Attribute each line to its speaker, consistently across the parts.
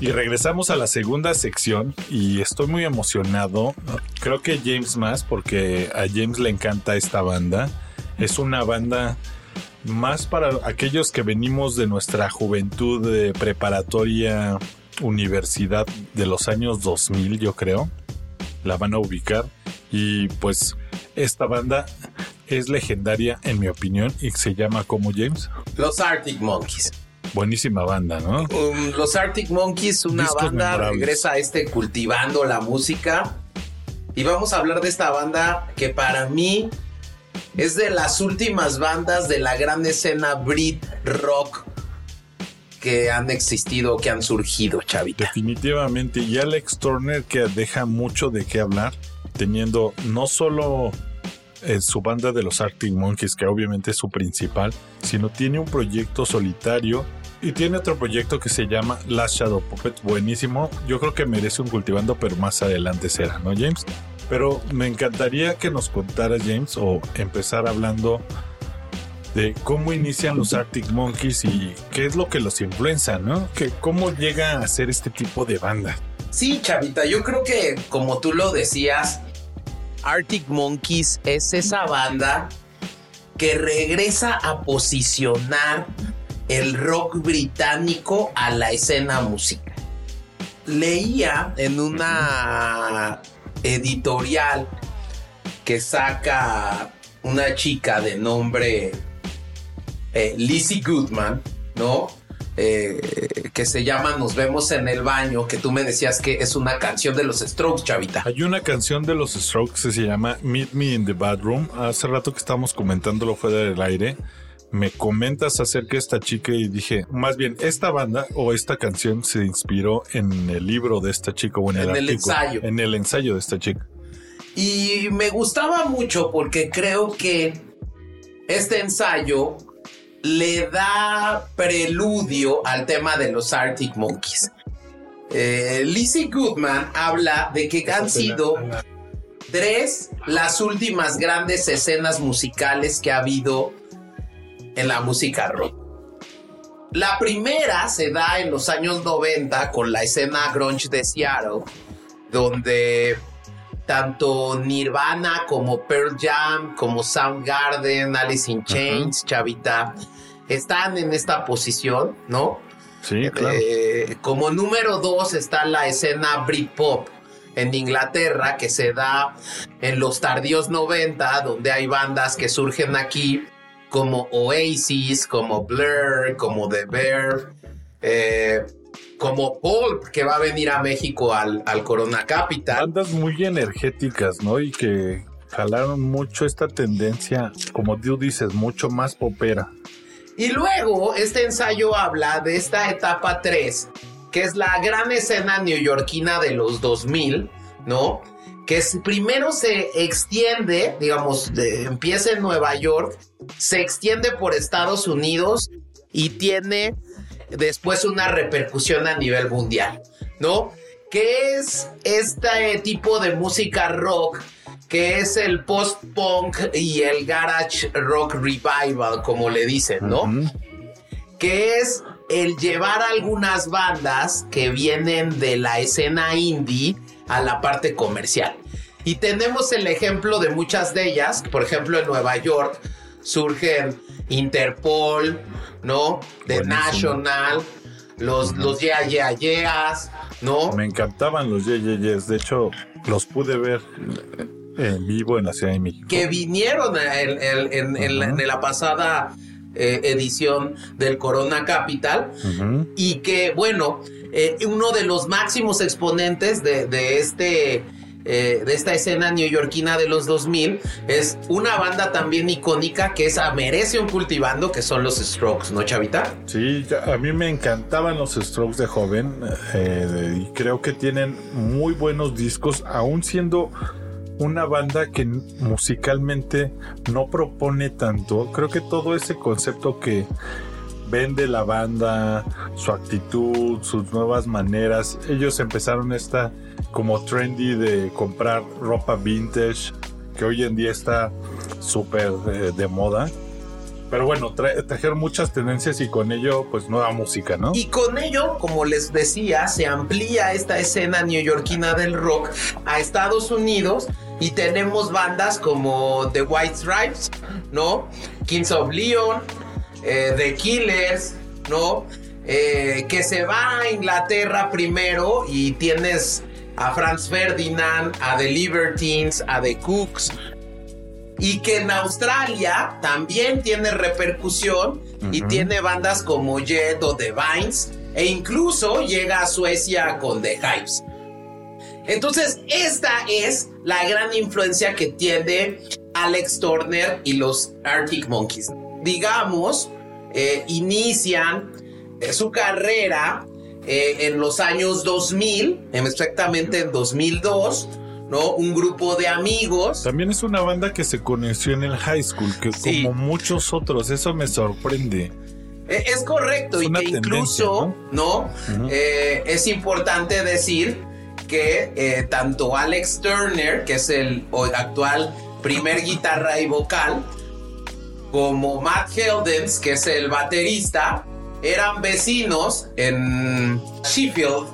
Speaker 1: Y regresamos a la segunda sección y estoy muy emocionado. Creo que James más porque a James le encanta esta banda. Es una banda más para aquellos que venimos de nuestra juventud preparatoria universidad de los años 2000, yo creo. La van a ubicar. Y pues esta banda es legendaria en mi opinión y se llama como James.
Speaker 2: Los Arctic Monkeys.
Speaker 1: Buenísima banda, ¿no?
Speaker 2: Um, los Arctic Monkeys, una
Speaker 1: Discos
Speaker 2: banda,
Speaker 1: memorables.
Speaker 2: regresa a este cultivando la música. Y vamos a hablar de esta banda que para mí es de las últimas bandas de la gran escena Brit Rock que han existido, que han surgido, chavita.
Speaker 1: Definitivamente. Y Alex Turner que deja mucho de qué hablar, teniendo no solo eh, su banda de los Arctic Monkeys, que obviamente es su principal, sino tiene un proyecto solitario y tiene otro proyecto que se llama Last Shadow Puppet, buenísimo. Yo creo que merece un cultivando, pero más adelante será, ¿no, James? Pero me encantaría que nos contara James o empezar hablando de cómo inician los Arctic Monkeys y qué es lo que los influencia, ¿no? Que cómo llega a ser este tipo de banda.
Speaker 2: Sí, chavita, yo creo que como tú lo decías, Arctic Monkeys es esa banda que regresa a posicionar el rock británico a la escena musical. Leía en una editorial que saca una chica de nombre eh, Lizzie Goodman, ¿no? Eh, que se llama Nos vemos en el baño, que tú me decías que es una canción de los Strokes, chavita.
Speaker 1: Hay una canción de los Strokes que se llama Meet Me in the Bedroom. Hace rato que estábamos comentándolo fuera del aire. Me comentas acerca de esta chica y dije, más bien, esta banda o esta canción se inspiró en el libro de esta chica o en,
Speaker 2: En
Speaker 1: el,
Speaker 2: el
Speaker 1: artículo,
Speaker 2: ensayo.
Speaker 1: En el ensayo de esta chica.
Speaker 2: Y me gustaba mucho porque creo que este ensayo le da preludio al tema de los Arctic Monkeys. Eh, Lizzie Goodman habla de que han sido tres las últimas grandes escenas musicales que ha habido en la música rock. La primera se da en los años 90 con la escena grunge de Seattle, donde tanto Nirvana como Pearl Jam, como Soundgarden, Alice in Chains, Chavita, están en esta posición, ¿no?
Speaker 1: Sí, claro.
Speaker 2: Eh, como número dos está la escena Britpop en Inglaterra que se da en los tardíos 90, donde hay bandas que surgen aquí como Oasis, como Blur, como The Bear, eh, como Pulp, que va a venir a México al, al Corona Capital.
Speaker 1: Bandas muy energéticas, ¿no? Y que jalaron mucho esta tendencia, como tú dices, mucho más popera.
Speaker 2: Y luego este ensayo habla de esta etapa 3, que es la gran escena neoyorquina de los 2000, ¿no? Que primero se extiende, digamos, de- empieza en Nueva York, se extiende por Estados Unidos y tiene después una repercusión a nivel mundial, ¿no? ¿Qué es este tipo de música rock? Que es el post-punk y el garage rock revival, como le dicen, ¿no? Que es el llevar algunas bandas que vienen de la escena indie a la parte comercial. Y tenemos el ejemplo de muchas de ellas, por ejemplo en Nueva York surgen Interpol, ¿no? The
Speaker 1: Buenísimo.
Speaker 2: National, los, los Yeah Yeah Yeahs, ¿no?
Speaker 1: Me encantaban los Yeyeyes. De hecho, los pude ver en vivo en la Ciudad de México.
Speaker 2: que vinieron en, en la pasada eh, edición del Corona Capital y que, bueno, eh, uno de los máximos exponentes de, de este. eh, de esta escena neoyorquina de los 2000 es una banda también icónica que es merece un cultivando que son los Strokes, ¿no, Chavita?
Speaker 1: Sí, a mí me encantaban los Strokes de joven eh, y creo que tienen muy buenos discos, aún siendo una banda que musicalmente no propone tanto. Creo que todo ese concepto que vende la banda, su actitud, sus nuevas maneras, ellos empezaron esta como trendy de comprar ropa vintage que hoy en día está súper eh, de moda Pero bueno, trajeron muchas tendencias y con ello, pues nueva música, ¿no?
Speaker 2: Y con ello, como les decía, se amplía esta escena neoyorquina del rock a Estados Unidos y tenemos bandas como The White Stripes, ¿no? Kings of Leon, eh, The Killers, ¿no? Eh, que se va a Inglaterra primero y tienes a Franz Ferdinand, a The Libertines, a The Cooks, y que en Australia también tiene repercusión y tiene bandas como Jet o The Vines e incluso llega a Suecia con The Hypes. Entonces, esta es la gran influencia que tiene Alex Turner y los Arctic Monkeys. Digamos, eh, inician eh, su carrera eh, en los años 2000, exactamente en 2002 ¿no? Un grupo de amigos.
Speaker 1: También es una banda que se conoció en el high school, que como muchos otros, eso me sorprende.
Speaker 2: E, es correcto, y que incluso, ¿no? Eh, es importante decir que eh, tanto Alex Turner, que es el actual primer guitarra y vocal, como Matt Heldens, que es el baterista, eran vecinos en Sheffield,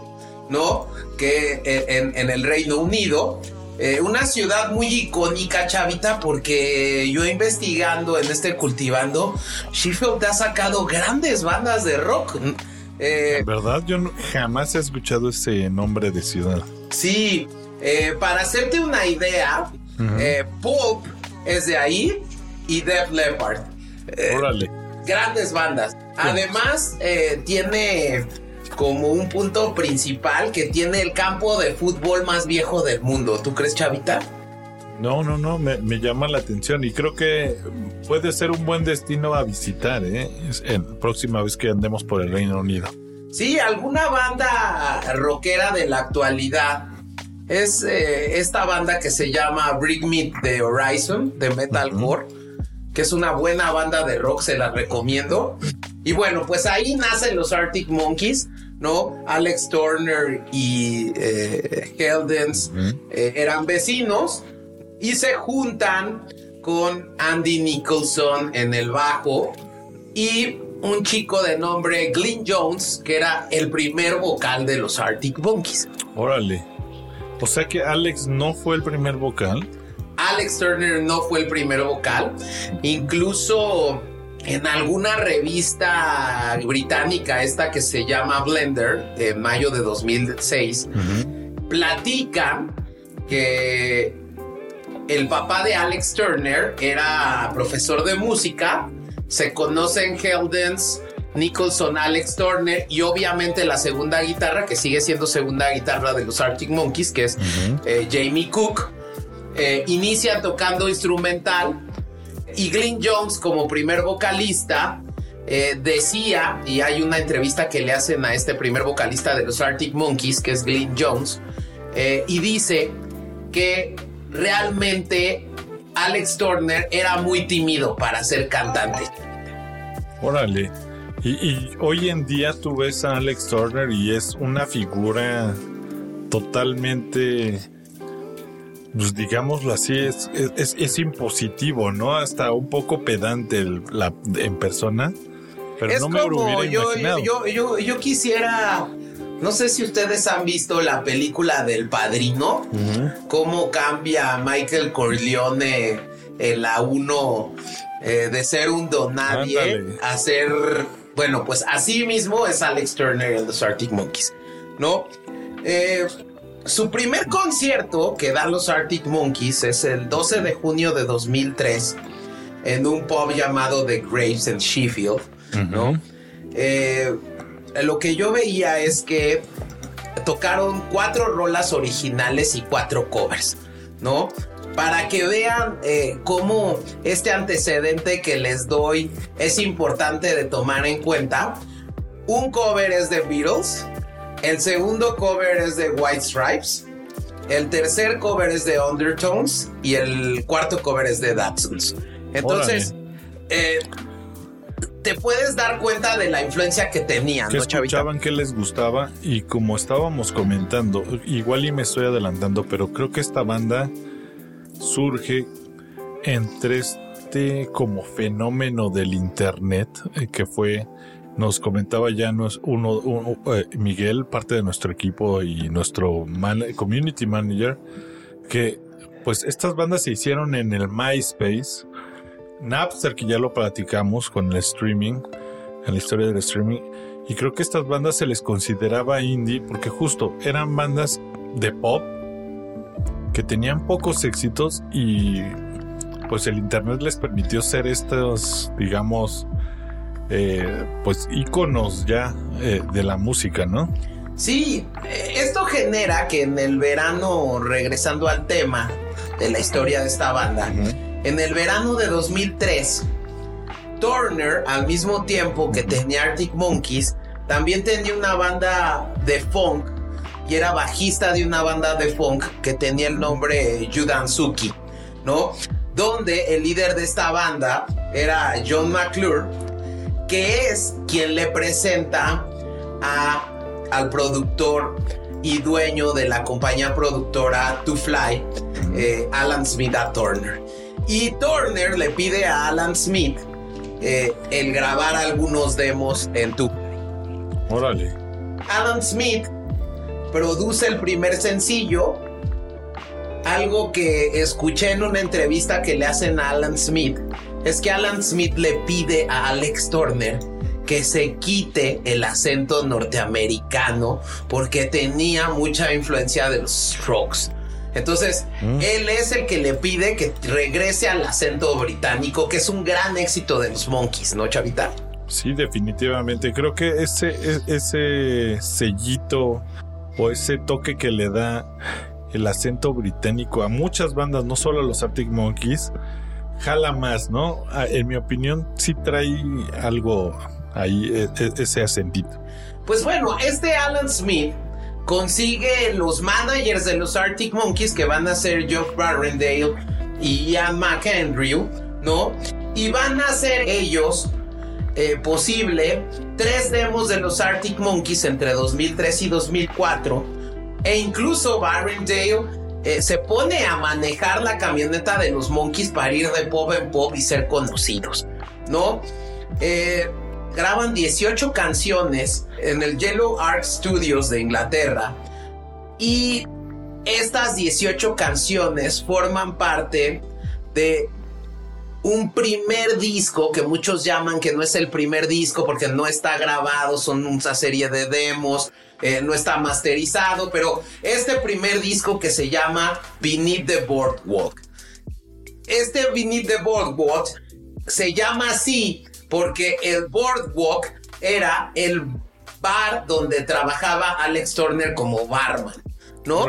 Speaker 2: ¿no? que eh, en, el Reino Unido. Eh, una ciudad muy icónica, Chavita, porque yo investigando en este cultivando, Sheffield ha sacado grandes bandas de rock.
Speaker 1: Eh, ¿Verdad? Yo jamás he escuchado ese nombre de ciudad.
Speaker 2: Sí, para hacerte una idea, Pop es de ahí y Def Leppard.
Speaker 1: Órale.
Speaker 2: Grandes bandas. Además, tiene como un punto principal que tiene el campo de fútbol más viejo del mundo. ¿Tú crees, Chavita?
Speaker 1: No, no, no, me, llama la atención y creo que puede ser un buen destino a visitar, ¿eh? La próxima vez que andemos por el Reino Unido.
Speaker 2: Sí, alguna banda rockera de la actualidad. Es eh, esta banda que se llama Brick Meat de Horizon, de metalcore, que es una buena banda de rock, se la recomiendo. Y bueno, pues ahí nacen los Arctic Monkeys ¿no? Alex Turner y eh, Heldens eh, eran vecinos y se juntan con Andy Nicholson en el bajo y un chico de nombre Glyn Jones, que era el primer vocal de los Arctic Monkeys.
Speaker 1: Órale. O sea que Alex no fue el primer vocal.
Speaker 2: Alex Turner no fue el primer vocal. Incluso en alguna revista británica, esta que se llama Blender, de mayo de 2006, platican que el papá de Alex Turner era profesor de música, se conocen Heldens, Nicholson, Alex Turner y obviamente la segunda guitarra, que sigue siendo segunda guitarra de los Arctic Monkeys, que es eh, Jamie Cook, eh, inicia tocando instrumental y Glyn Jones como primer vocalista eh, decía, y hay una entrevista que le hacen a este primer vocalista de los Arctic Monkeys, que es Glyn Jones, eh, y dice que realmente Alex Turner era muy tímido para ser cantante.
Speaker 1: Órale. y, hoy en día tú ves a Alex Turner y es una figura totalmente pues digámoslo así, es, es, impositivo, ¿no? Hasta un poco pedante la, en persona. Pero no me lo yo,
Speaker 2: Yo, yo, quisiera. No sé si ustedes han visto la película del padrino, cómo cambia Michael Corleone en la 1 eh, de ser un donadie a ser. Bueno, pues así mismo es Alex Turner en los Arctic Monkeys, ¿no? Eh, su primer concierto que dan los Arctic Monkeys es el 12 de junio de 2003 en un pub llamado The Graves en Sheffield, ¿no? Eh, lo que yo veía es que tocaron cuatro rolas originales y cuatro covers, ¿no? Para que vean eh, cómo este antecedente que les doy es importante de tomar en cuenta. Un cover es de Beatles, el segundo cover es de White Stripes. El tercer cover es de Undertones. Y el cuarto cover es de Datsuns. Entonces, eh, te puedes dar cuenta de la influencia que tenían.
Speaker 1: Que escuchaban, que les gustaba. Y como estábamos comentando, igual y me estoy adelantando, pero creo que esta banda surge en tres este como fenómeno del internet eh, que fue nos comentaba ya nos, uno, eh, Miguel, parte de nuestro equipo y nuestro community manager, que pues estas bandas se hicieron en el MySpace, Napster, que ya lo platicamos con el streaming, en la historia del streaming, y creo que estas bandas se les consideraba indie porque justo eran bandas de pop que tenían pocos éxitos y pues el internet les permitió ser estos, digamos, eh, pues íconos ya eh, de la música, ¿no?
Speaker 2: Sí, esto genera que en el verano, regresando al tema de la historia de esta banda, en el verano de 2003, Turner, al mismo tiempo que tenía Arctic Monkeys, también tenía una banda de funk y era bajista de una banda de funk que tenía el nombre Judan Suki, ¿no? Donde el líder de esta banda era John McClure, que es quien le presenta al productor y dueño de la compañía productora To Fly, eh, Alan Smith Turner. Y Turner le pide a Alan Smith eh, el grabar algunos demos en Tu
Speaker 1: Órale.
Speaker 2: Alan Smith produce el primer sencillo. Algo que escuché en una entrevista que le hacen a Alan Smith es que Alan Smith le pide a Alex Turner que se quite el acento norteamericano porque tenía mucha influencia de los Strokes. Entonces, mm. él es el que le pide que regrese al acento británico, que es un gran éxito de los Monkeys, ¿no, Chavita?
Speaker 1: Sí, definitivamente. Creo que ese, e, ese sellito o ese toque que le da el acento británico a muchas bandas, no solo a los Arctic Monkeys, jala más, ¿no? En mi opinión, sí trae algo ahí, e, e, ese acentito.
Speaker 2: Pues bueno, este Alan Smith consigue los managers de los Arctic Monkeys que van a ser Jock Barrendale y Ian McAndrew, ¿no? Y van a ser ellos eh, posible tres demos de los Arctic Monkeys entre 2003 y 2004 e incluso Barrendale eh, se pone a manejar la camioneta de los Monkeys para ir de pop en pop y ser conocidos, ¿no? Eh, graban 18 canciones en el Yellow Arc Studios de Inglaterra y estas 18 canciones forman parte de un primer disco que muchos llaman que no es el primer disco porque no está grabado, son una serie de demos, eh, no está masterizado, pero este primer disco que se llama Beneath the Boardwalk. Este Beneath the Boardwalk se llama así porque el Boardwalk era el bar donde trabajaba Alex Turner como barman, ¿no?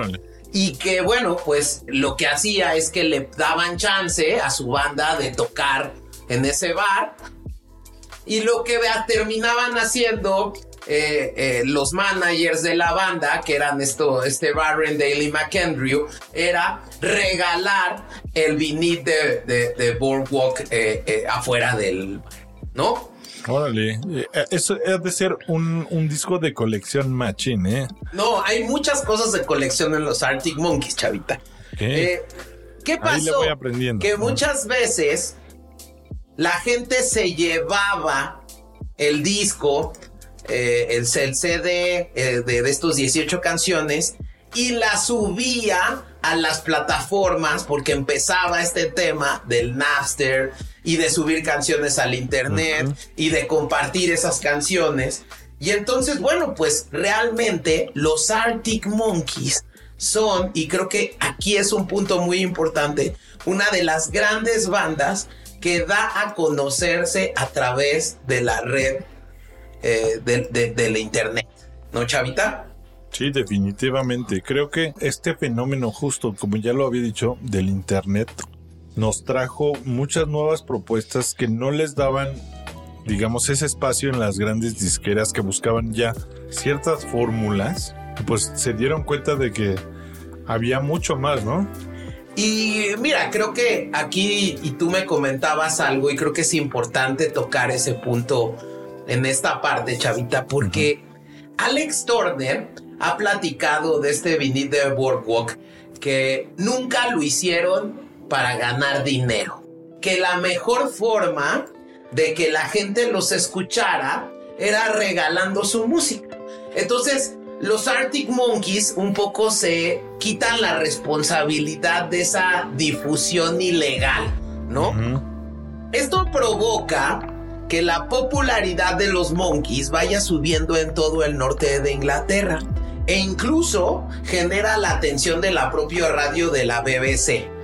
Speaker 2: y que bueno, pues lo que hacía es que le daban chance a su banda de tocar en ese bar y lo que terminaban haciendo eh, eh, los managers de la banda, que eran esto, este Barren Daily McAndrew, era regalar el vinil de, de, Boardwalk eh, afuera del ¿no?
Speaker 1: Órale, eh, eso es de ser un, disco de colección machine, ¿eh?
Speaker 2: No, hay muchas cosas de colección en los Arctic Monkeys, chavita. ¿Qué, ¿qué pasó?
Speaker 1: voy aprendiendo.
Speaker 2: Que muchas veces la gente se llevaba el disco, eh, el, CD eh, de, de estos 18 canciones y la subía a las plataformas porque empezaba este tema del Napster y de subir canciones al internet y de compartir esas canciones. Y entonces, bueno, pues realmente los Arctic Monkeys son, y creo que aquí es un punto muy importante, una de las grandes bandas que da a conocerse a través de la red eh, de, la internet. ¿No, Chavita?
Speaker 1: Sí, definitivamente. Creo que este fenómeno justo, como ya lo había dicho, del Internet, nos trajo muchas nuevas propuestas que no les daban, digamos, ese espacio en las grandes disqueras que buscaban ya ciertas fórmulas. Pues se dieron cuenta de que había mucho más, ¿no?
Speaker 2: Y mira, creo que aquí, y tú me comentabas algo, y creo que es importante tocar ese punto en esta parte, Chavita, porque Alex Turner ha platicado de este vinil de Boardwalk que nunca lo hicieron para ganar dinero, que la mejor forma de que la gente los escuchara era regalando su música. Entonces, los Arctic Monkeys un poco se quitan la responsabilidad de esa difusión ilegal, ¿no? Esto provoca que la popularidad de los Monkeys vaya subiendo en todo el norte de Inglaterra e incluso genera la atención de la propia radio de la BBC.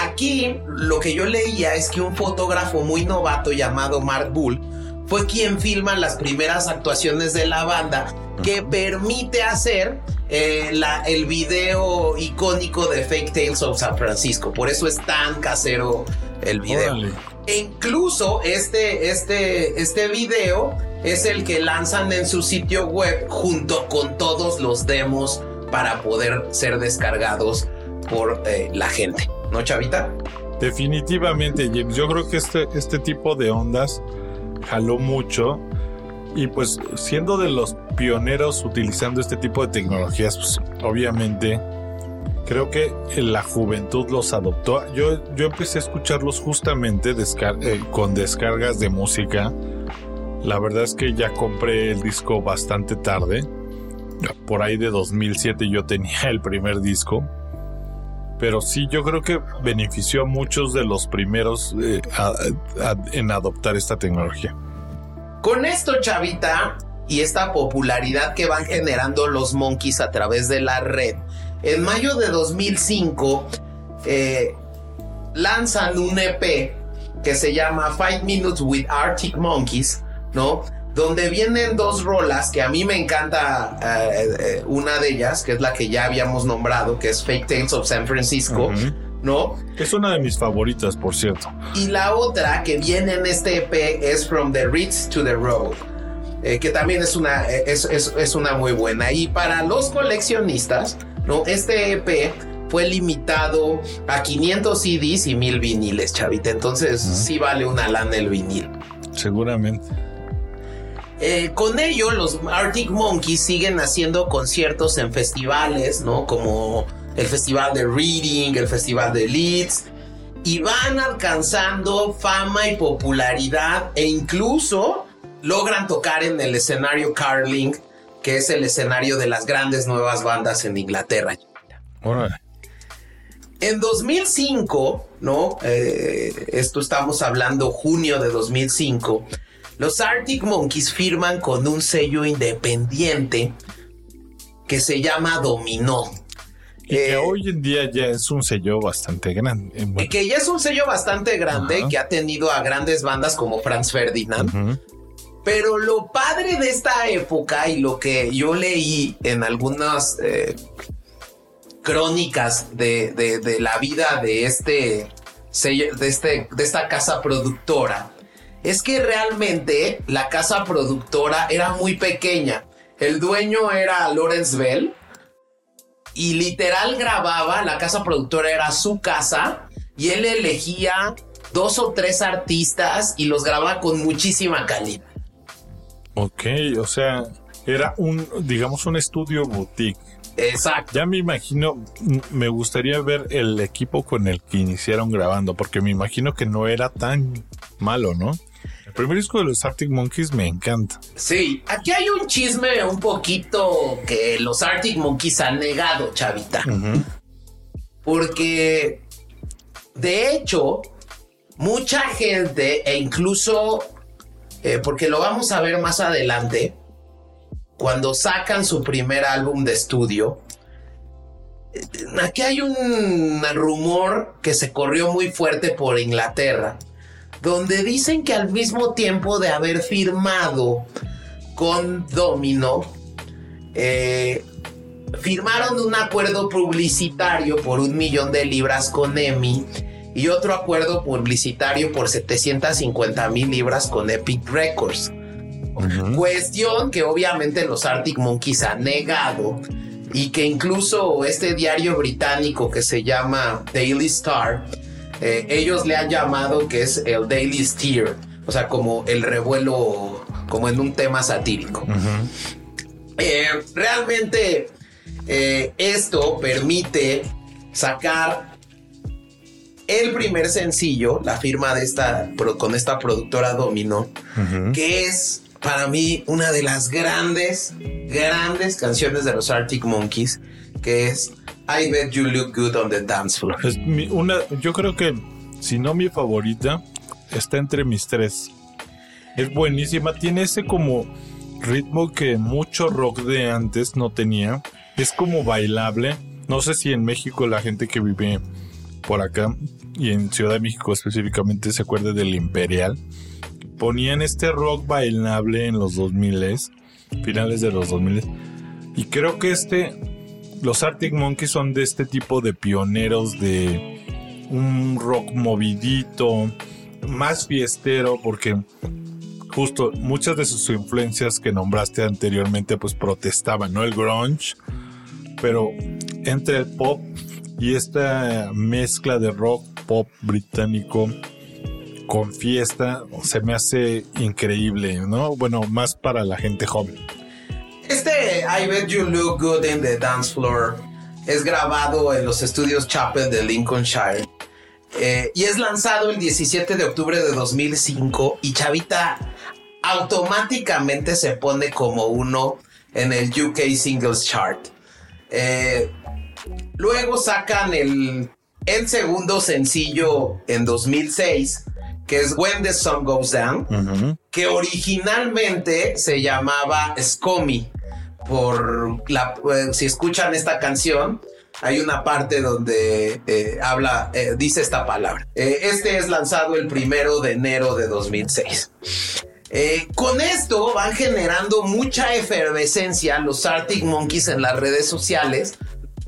Speaker 2: Aquí lo que yo leía es que un fotógrafo muy novato llamado Mark Bull fue quien filma las primeras actuaciones de la banda que permite hacer eh, el video icónico de Fake Tales of San Francisco. Por eso es tan casero el video. E incluso este, este, este video es el que lanzan en su sitio web junto con todos los demos para poder ser descargados por eh, la gente. ¿No, Chavita?
Speaker 1: Definitivamente, James. Yo creo que este, este tipo de ondas jaló mucho y pues siendo de los pioneros utilizando este tipo de tecnologías, pues obviamente creo que la juventud los adoptó. Yo, yo empecé a escucharlos justamente eh, con descargas de música. La verdad es que ya compré el disco bastante tarde. Por ahí de 2007 yo tenía el primer disco. Pero sí, yo creo que benefició a muchos de los primeros eh, en adoptar esta tecnología.
Speaker 2: Con esto, Chavita, y esta popularidad que van generando los monkeys a través de la red, en mayo de 2005 eh, lanzan un EP que se llama Five Minutes with Arctic Monkeys, ¿no? Donde vienen dos rolas que a mí me encanta eh, eh, una de ellas, que es la que ya habíamos nombrado, que es Fake Tales of San Francisco. ¿no?
Speaker 1: Es una de mis favoritas, por cierto.
Speaker 2: Y la otra que viene en este EP es From the Ritz to the Road, eh, que también es una, es, es, una muy buena. Y para los coleccionistas, ¿no? Este EP fue limitado a 500 CDs y 1000 viniles, chavita. Entonces sí vale una lana el vinil.
Speaker 1: Seguramente.
Speaker 2: Eh, con ello, los Arctic Monkeys siguen haciendo conciertos en festivales, ¿no? Como el Festival de Reading, el Festival de Leeds, y van alcanzando fama y popularidad e incluso logran tocar en el escenario Carling, que es el escenario de las grandes nuevas bandas en Inglaterra. En 2005, ¿no? Eh, esto estamos hablando junio de 2005, los Arctic Monkeys firman con un sello independiente que se llama Dominó.
Speaker 1: Y que hoy en día ya es un sello bastante grande.
Speaker 2: Y que ya es un sello bastante grande que ha tenido a grandes bandas como Franz Ferdinand. Pero lo padre de esta época y lo que yo leí en algunas eh, crónicas de, la vida de este sello, de, este, de esta casa productora, es que realmente la casa productora era muy pequeña. El dueño era Lawrence Bell y literal grababa, la casa productora era su casa y él elegía dos o tres artistas y los grababa con muchísima calidad.
Speaker 1: Ok, o sea, era un, digamos, un estudio boutique.
Speaker 2: Exacto.
Speaker 1: Ya me imagino, me gustaría ver el equipo con el que iniciaron grabando, porque me imagino que no era tan malo, ¿no? El primer disco de los Arctic Monkeys me encanta.
Speaker 2: Sí, aquí hay un chisme un poquito que los Arctic Monkeys han negado, chavita. Porque, de hecho, mucha gente, e incluso, eh, porque lo vamos a ver más adelante, cuando sacan su primer álbum de estudio, eh, aquí hay un rumor que se corrió muy fuerte por Inglaterra donde dicen que al mismo tiempo de haber firmado con Domino, eh, firmaron un acuerdo publicitario por un millón de libras con EMI y otro acuerdo publicitario por 750 mil libras con Epic Records. Cuestión que obviamente los Arctic Monkeys han negado y que incluso este diario británico que se llama Daily Star eh, ellos le han llamado que es el Daily Steer, o sea, como el revuelo, como en un tema satírico. Eh, realmente eh, esto permite sacar el primer sencillo, la firma de esta, con esta productora Domino, que es para mí una de las grandes, grandes canciones de los Arctic Monkeys, que es I Bet You Look Good on the Dance Floor.
Speaker 1: Es una, yo creo que, si no mi favorita, está entre mis tres. Es buenísima, tiene ese como ritmo que mucho rock de antes no tenía. Es como bailable. No sé si en México la gente que vive por acá y en Ciudad de México específicamente se acuerde del Imperial. Ponían este rock bailable en los 2000 finales de los 2000 y creo que este los Arctic Monkeys son de este tipo de pioneros de un rock movidito, más fiestero porque justo muchas de sus influencias que nombraste anteriormente pues protestaban, ¿no? El grunge, pero entre el pop y esta mezcla de rock pop británico con fiesta se me hace increíble, ¿no? Bueno, más para la gente joven.
Speaker 2: Este I Bet You Look Good in the Dance Floor es grabado en los estudios Chapel de Lincolnshire eh, y es lanzado el 17 de octubre de 2005 y Chavita automáticamente se pone como uno en el UK Singles Chart. Eh, luego sacan el, el segundo sencillo en 2006 que es When the Sun Goes Down, que originalmente se llamaba Scomy. Por la, eh, si escuchan esta canción, hay una parte donde eh, habla, eh, dice esta palabra. este es lanzado el primero de enero de 2006. con esto van generando mucha efervescencia los Arctic Monkeys en las redes sociales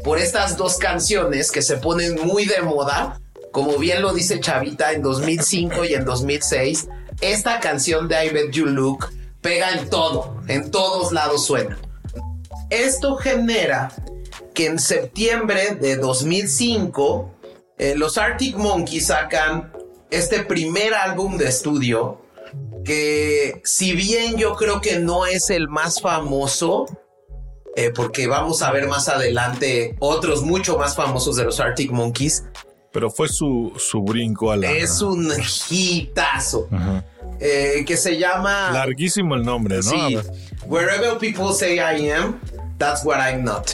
Speaker 2: por estas dos canciones que se ponen muy de moda como bien lo dice Chavita, en 2005 y en 2006, esta canción de I Bet You Look pega en todo, en todos lados suena. Esto genera que en septiembre de 2005 eh, los Arctic Monkeys sacan este primer álbum de estudio que si bien yo creo que no es el más famoso, eh, porque vamos a ver más adelante otros mucho más famosos de los Arctic Monkeys,
Speaker 1: pero fue su, su brinco a la.
Speaker 2: Es un hitazo. Eh, que se llama.
Speaker 1: Larguísimo el nombre, ¿no? Sí.
Speaker 2: Wherever people say I am, that's what I'm not.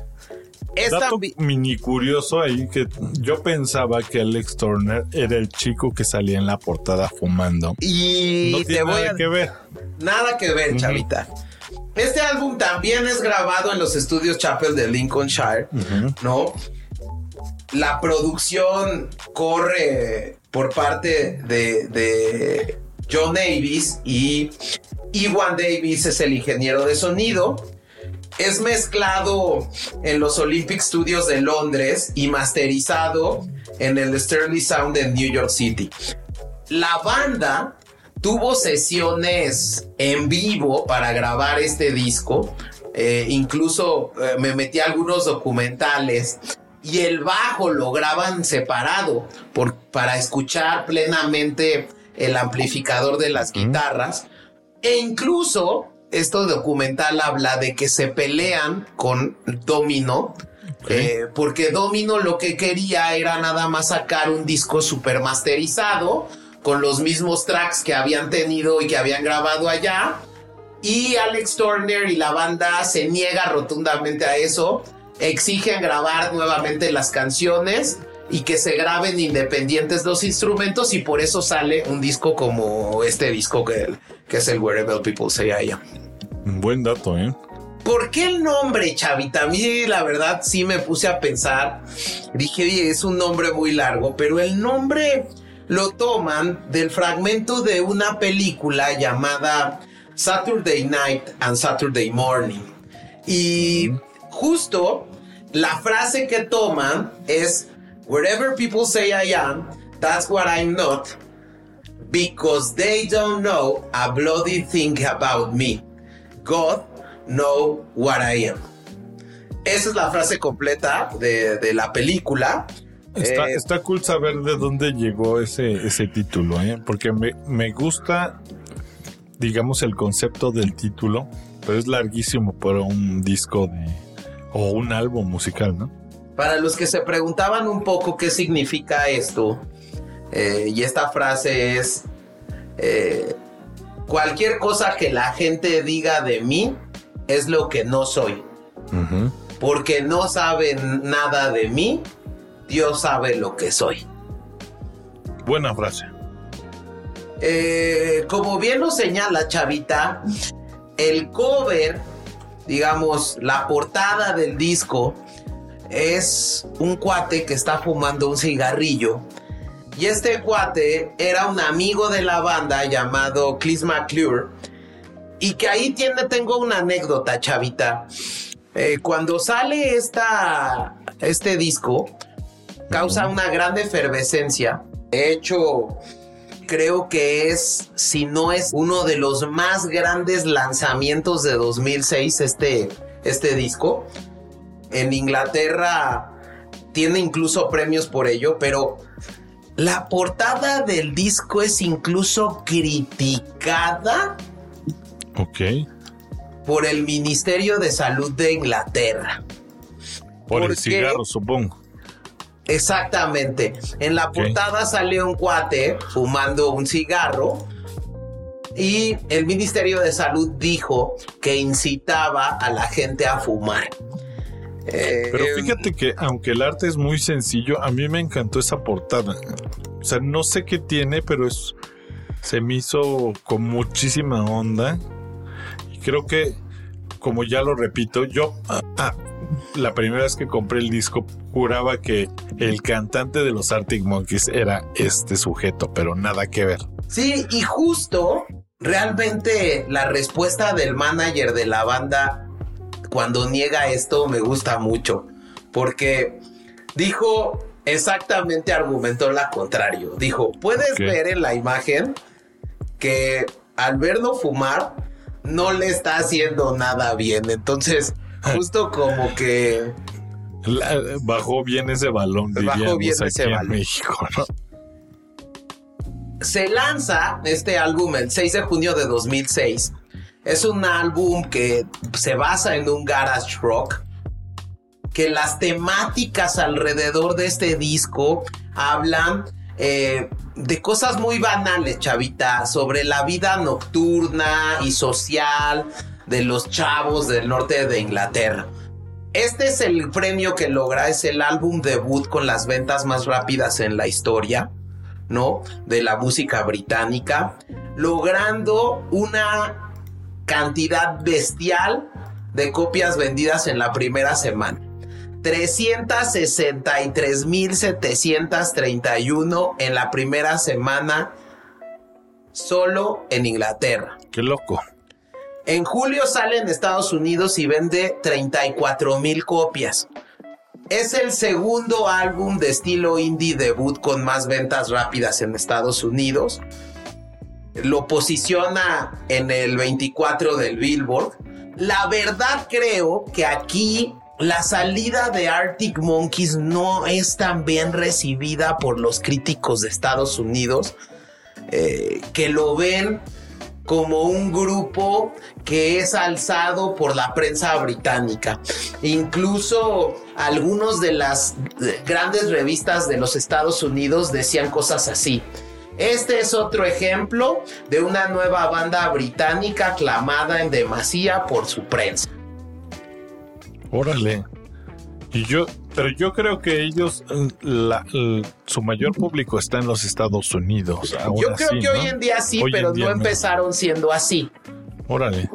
Speaker 1: Esta Dato mini curioso ahí que yo pensaba que Alex Turner era el chico que salía en la portada fumando.
Speaker 2: Y
Speaker 1: no tiene nada que ver.
Speaker 2: Nada que ver, chavita. Este álbum también es grabado en los estudios Chapel de Lincolnshire, ¿no? La producción corre por parte de, John Davis y Iwan Davis es el ingeniero de sonido. Es mezclado en los Olympic Studios de Londres y masterizado en el Sterling Sound en New York City. La banda tuvo sesiones en vivo para grabar este disco. Eh, incluso eh, me metí a algunos documentales y el bajo lo graban separado por, para escuchar plenamente el amplificador de las guitarras. E incluso esto documental habla de que se pelean con Domino. Eh, porque Domino lo que quería era nada más sacar un disco super masterizado con los mismos tracks que habían tenido y que habían grabado allá. Y Alex Turner y la banda se niega rotundamente a eso exigen grabar nuevamente las canciones y que se graben independientes los instrumentos y por eso sale un disco como este disco que, que es el Wherever People Say I Am.
Speaker 1: Buen dato, ¿eh?
Speaker 2: ¿Por qué el nombre, Chavita? A mí la verdad sí me puse a pensar, dije, es un nombre muy largo, pero el nombre lo toman del fragmento de una película llamada Saturday Night and Saturday Morning. Y justo la frase que toman es, wherever people say I am, that's what I'm not, because they don't know a bloody thing about me. God know what I am. Esa es la frase completa de, la película.
Speaker 1: Está, eh, está, cool saber de dónde llegó ese, ese título, ¿eh? porque me, me gusta, digamos, el concepto del título, pero es larguísimo para un disco de, o un álbum musical, ¿no?
Speaker 2: Para los que se preguntaban un poco qué significa esto, Eh, y esta frase es, eh, cualquier cosa que la gente diga de mí es lo que no soy. Porque no saben nada de mí, Dios sabe lo que soy.
Speaker 1: Buena frase.
Speaker 2: Eh, como bien lo señala Chavita, el cover, digamos, la portada del disco, es un cuate que está fumando un cigarrillo. Y este cuate era un amigo de la banda llamado Chris McClure. Y que ahí tiene, tengo una anécdota, chavita. Eh, cuando sale esta, este disco, causa una gran efervescencia. De hecho, creo que es, si no es uno de los más grandes lanzamientos de 2006, este, este disco. En Inglaterra tiene incluso premios por ello, pero la portada del disco es incluso criticada.
Speaker 1: Ok.
Speaker 2: Por el Ministerio de Salud de Inglaterra.
Speaker 1: Por el cigarro, supongo.
Speaker 2: Exactamente. En la portada sale un cuate fumando un cigarro y el Ministerio de Salud dijo que incitaba a la gente a fumar.
Speaker 1: Pero eh, fíjate que aunque el arte es muy sencillo, a mí me encantó esa portada. O sea, no sé qué tiene, pero es se me hizo con muchísima onda. Y creo que, como ya lo repito, yo ah, ah, la primera vez que compré el disco juraba que el cantante de los Arctic Monkeys era este sujeto, pero nada que ver.
Speaker 2: Sí, y justo realmente la respuesta del manager de la banda cuando niega esto me gusta mucho, porque dijo exactamente, argumentó lo contrario. Dijo, puedes ver en la imagen que al verlo fumar no le está haciendo nada bien. Entonces, justo como que...
Speaker 1: bajó bien ese balón, bajó bien ese balón. México,
Speaker 2: Se lanza este álbum el 6 de junio de 2006 es un álbum que se basa en un garage rock, que las temáticas alrededor de este disco hablan eh, de cosas muy banales, chavita, sobre la vida nocturna y social de los chavos del norte de Inglaterra. Este es el premio que logra, es el álbum debut con las ventas más rápidas en la historia, ¿no? De la música británica, logrando una cantidad bestial de copias vendidas en la primera semana. 363.731 en la primera semana solo en Inglaterra.
Speaker 1: Qué loco.
Speaker 2: En julio sale en Estados Unidos y vende 34 mil copias. Es el segundo álbum de estilo indie debut con más ventas rápidas en Estados Unidos lo posiciona en el 24 del Billboard. La verdad creo que aquí la salida de Arctic Monkeys no es tan bien recibida por los críticos de Estados Unidos, eh, que lo ven como un grupo que es alzado por la prensa británica. Incluso algunos de las grandes revistas de los Estados Unidos decían cosas así. Este es otro ejemplo de una nueva banda británica aclamada en demasía por su prensa.
Speaker 1: Órale. Y yo, pero yo creo que ellos, su mayor público está en los Estados Unidos.
Speaker 2: yo creo que hoy en día sí, pero no empezaron siendo así.
Speaker 1: Órale.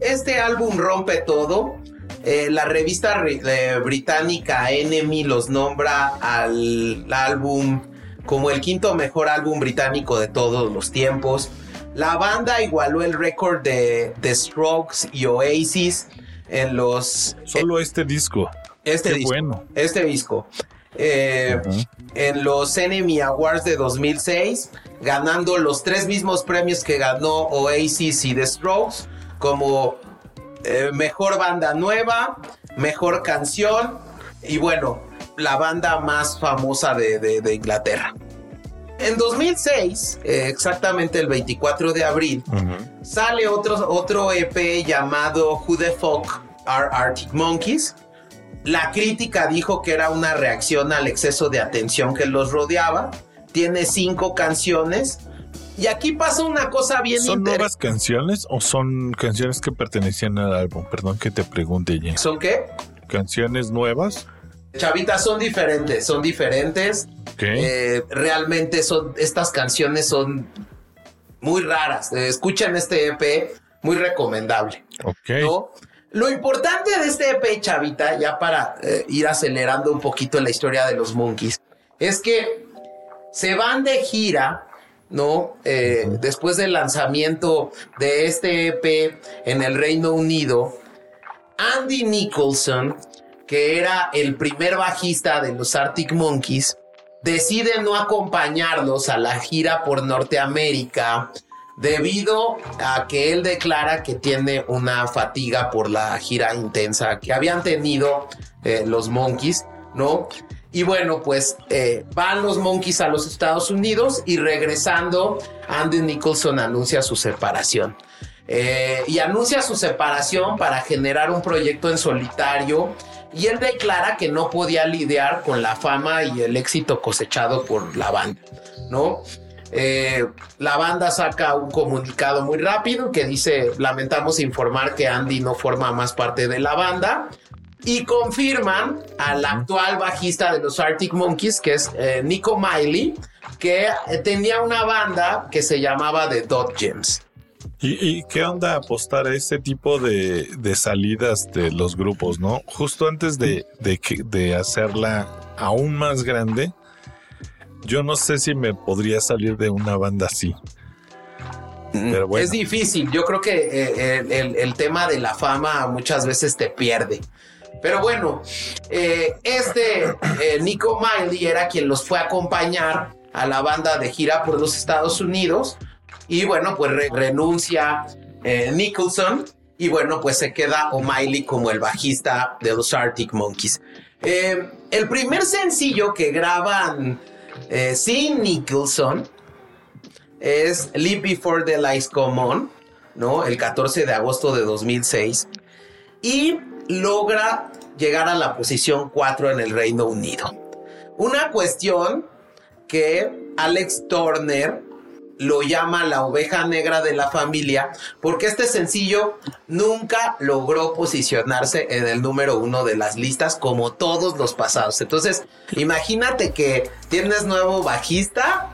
Speaker 2: Este álbum rompe todo. Eh, la revista eh, británica Enemy los nombra al álbum como el quinto mejor álbum británico de todos los tiempos. La banda igualó el récord de The Strokes y Oasis en los...
Speaker 1: Solo este disco.
Speaker 2: Este disco.
Speaker 1: Bueno.
Speaker 2: Este disco. Eh, en los Enemy Awards de 2006, ganando los tres mismos premios que ganó Oasis y The Strokes, como eh, mejor banda nueva, mejor canción y bueno, la banda más famosa de, Inglaterra. En 2006, eh, exactamente el 24 de abril, sale otro, otro EP llamado Who the Fuck Are Arctic Monkeys. La crítica dijo que era una reacción al exceso de atención que los rodeaba, tiene cinco canciones. Y aquí pasa una cosa bien
Speaker 1: ¿Son nuevas canciones o son canciones que pertenecían al álbum? Perdón que te pregunte, Jane.
Speaker 2: ¿Son qué?
Speaker 1: ¿Canciones nuevas?
Speaker 2: Chavitas son diferentes, son diferentes.
Speaker 1: Ok.
Speaker 2: Eh, realmente son, estas canciones son muy raras. Eh, escuchen este EP, muy recomendable.
Speaker 1: ok.
Speaker 2: ¿no? Lo importante de este EP, Chavita, ya para eh, ir acelerando un poquito la historia de los Monkeys, es que se van de gira, ¿no? Eh, Después del lanzamiento de este EP en el Reino Unido, Andy Nicholson, que era el primer bajista de los Arctic Monkeys, decide no acompañarlos a la gira por Norteamérica debido a que él declara que tiene una fatiga por la gira intensa que habían tenido eh, los Monkeys, ¿no? Y bueno, pues eh, van los Monkeys a los Estados Unidos y regresando, Andy Nicholson anuncia su separación. Eh, y anuncia su separación para generar un proyecto en solitario y él declara que no podía lidiar con la fama y el éxito cosechado por la banda, ¿no? Eh, la banda saca un comunicado muy rápido que dice, lamentamos informar que Andy no forma más parte de la banda y confirman al actual bajista de los Arctic Monkeys, que es eh, Nico Miley, que eh, tenía una banda que se llamaba The Dot Gems.
Speaker 1: ¿Y, y qué onda apostar a este tipo de, de salidas de los grupos, no? Justo antes de, de, que- de hacerla aún más grande, yo no sé si me podría salir de una banda así. Pero bueno.
Speaker 2: Es difícil, yo creo que eh, el, el- el tema de la fama muchas veces te pierde. Pero bueno, eh, este eh, Nico Miley era quien los fue a acompañar a la banda de gira por los Estados Unidos. Y bueno, pues re- renuncia eh, Nicholson. Y bueno, pues se queda O'Malley como el bajista de los Arctic Monkeys. El primer sencillo que graban eh, sin Nicholson es Live Before the Lights Come On, ¿no? El 14 de agosto de 2006. Y logra llegar a la posición 4 en el Reino Unido. Una cuestión que Alex Turner lo llama la oveja negra de la familia, porque este sencillo nunca logró posicionarse en el número uno de las listas como todos los pasados. Entonces, imagínate que tienes nuevo bajista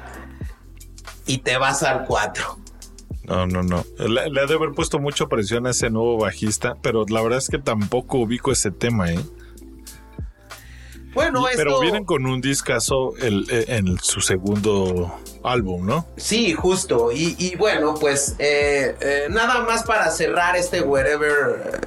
Speaker 2: y te vas al 4.
Speaker 1: No, no, no. Le, le ha de haber puesto mucha presión a ese nuevo bajista, pero la verdad es que tampoco ubico ese tema, ¿eh?
Speaker 2: Bueno,
Speaker 1: Pero
Speaker 2: esto-
Speaker 1: vienen con un discazo el- eh, en su segundo álbum, ¿no?
Speaker 2: Sí, justo. Y, y bueno, pues eh, eh, nada más para cerrar este Wherever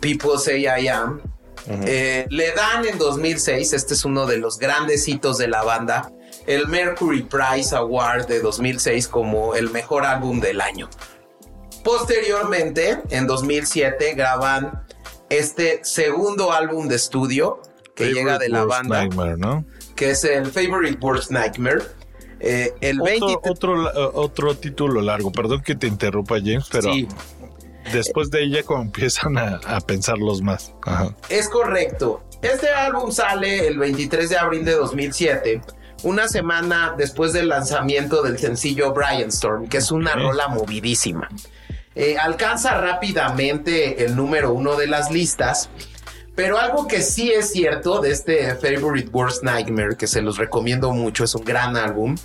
Speaker 2: People Say I Am. eh, le dan en 2006, este es uno de los grandes hitos de la banda, el Mercury Prize Award de 2006 como el mejor álbum del año. Posteriormente, en 2007, graban este segundo álbum de estudio que llega de la banda,
Speaker 1: Nightmare, ¿no?
Speaker 2: que es el Favorite Worst Nightmare. Eh, el 23
Speaker 1: Otro, otro, eh, otro título largo, perdón que te interrumpa, James, pero
Speaker 2: Sí.
Speaker 1: después de ella como empiezan a, a pensarlos más. Ajá.
Speaker 2: Es correcto. Este álbum sale el 23 de abril de 2007, una semana después del lanzamiento del sencillo Brian Storm, que es una rola movidísima. Eh, alcanza rápidamente el número uno de las listas, pero algo que sí es cierto de este Favorite Worst Nightmare, que se los recomiendo mucho, es un gran álbum,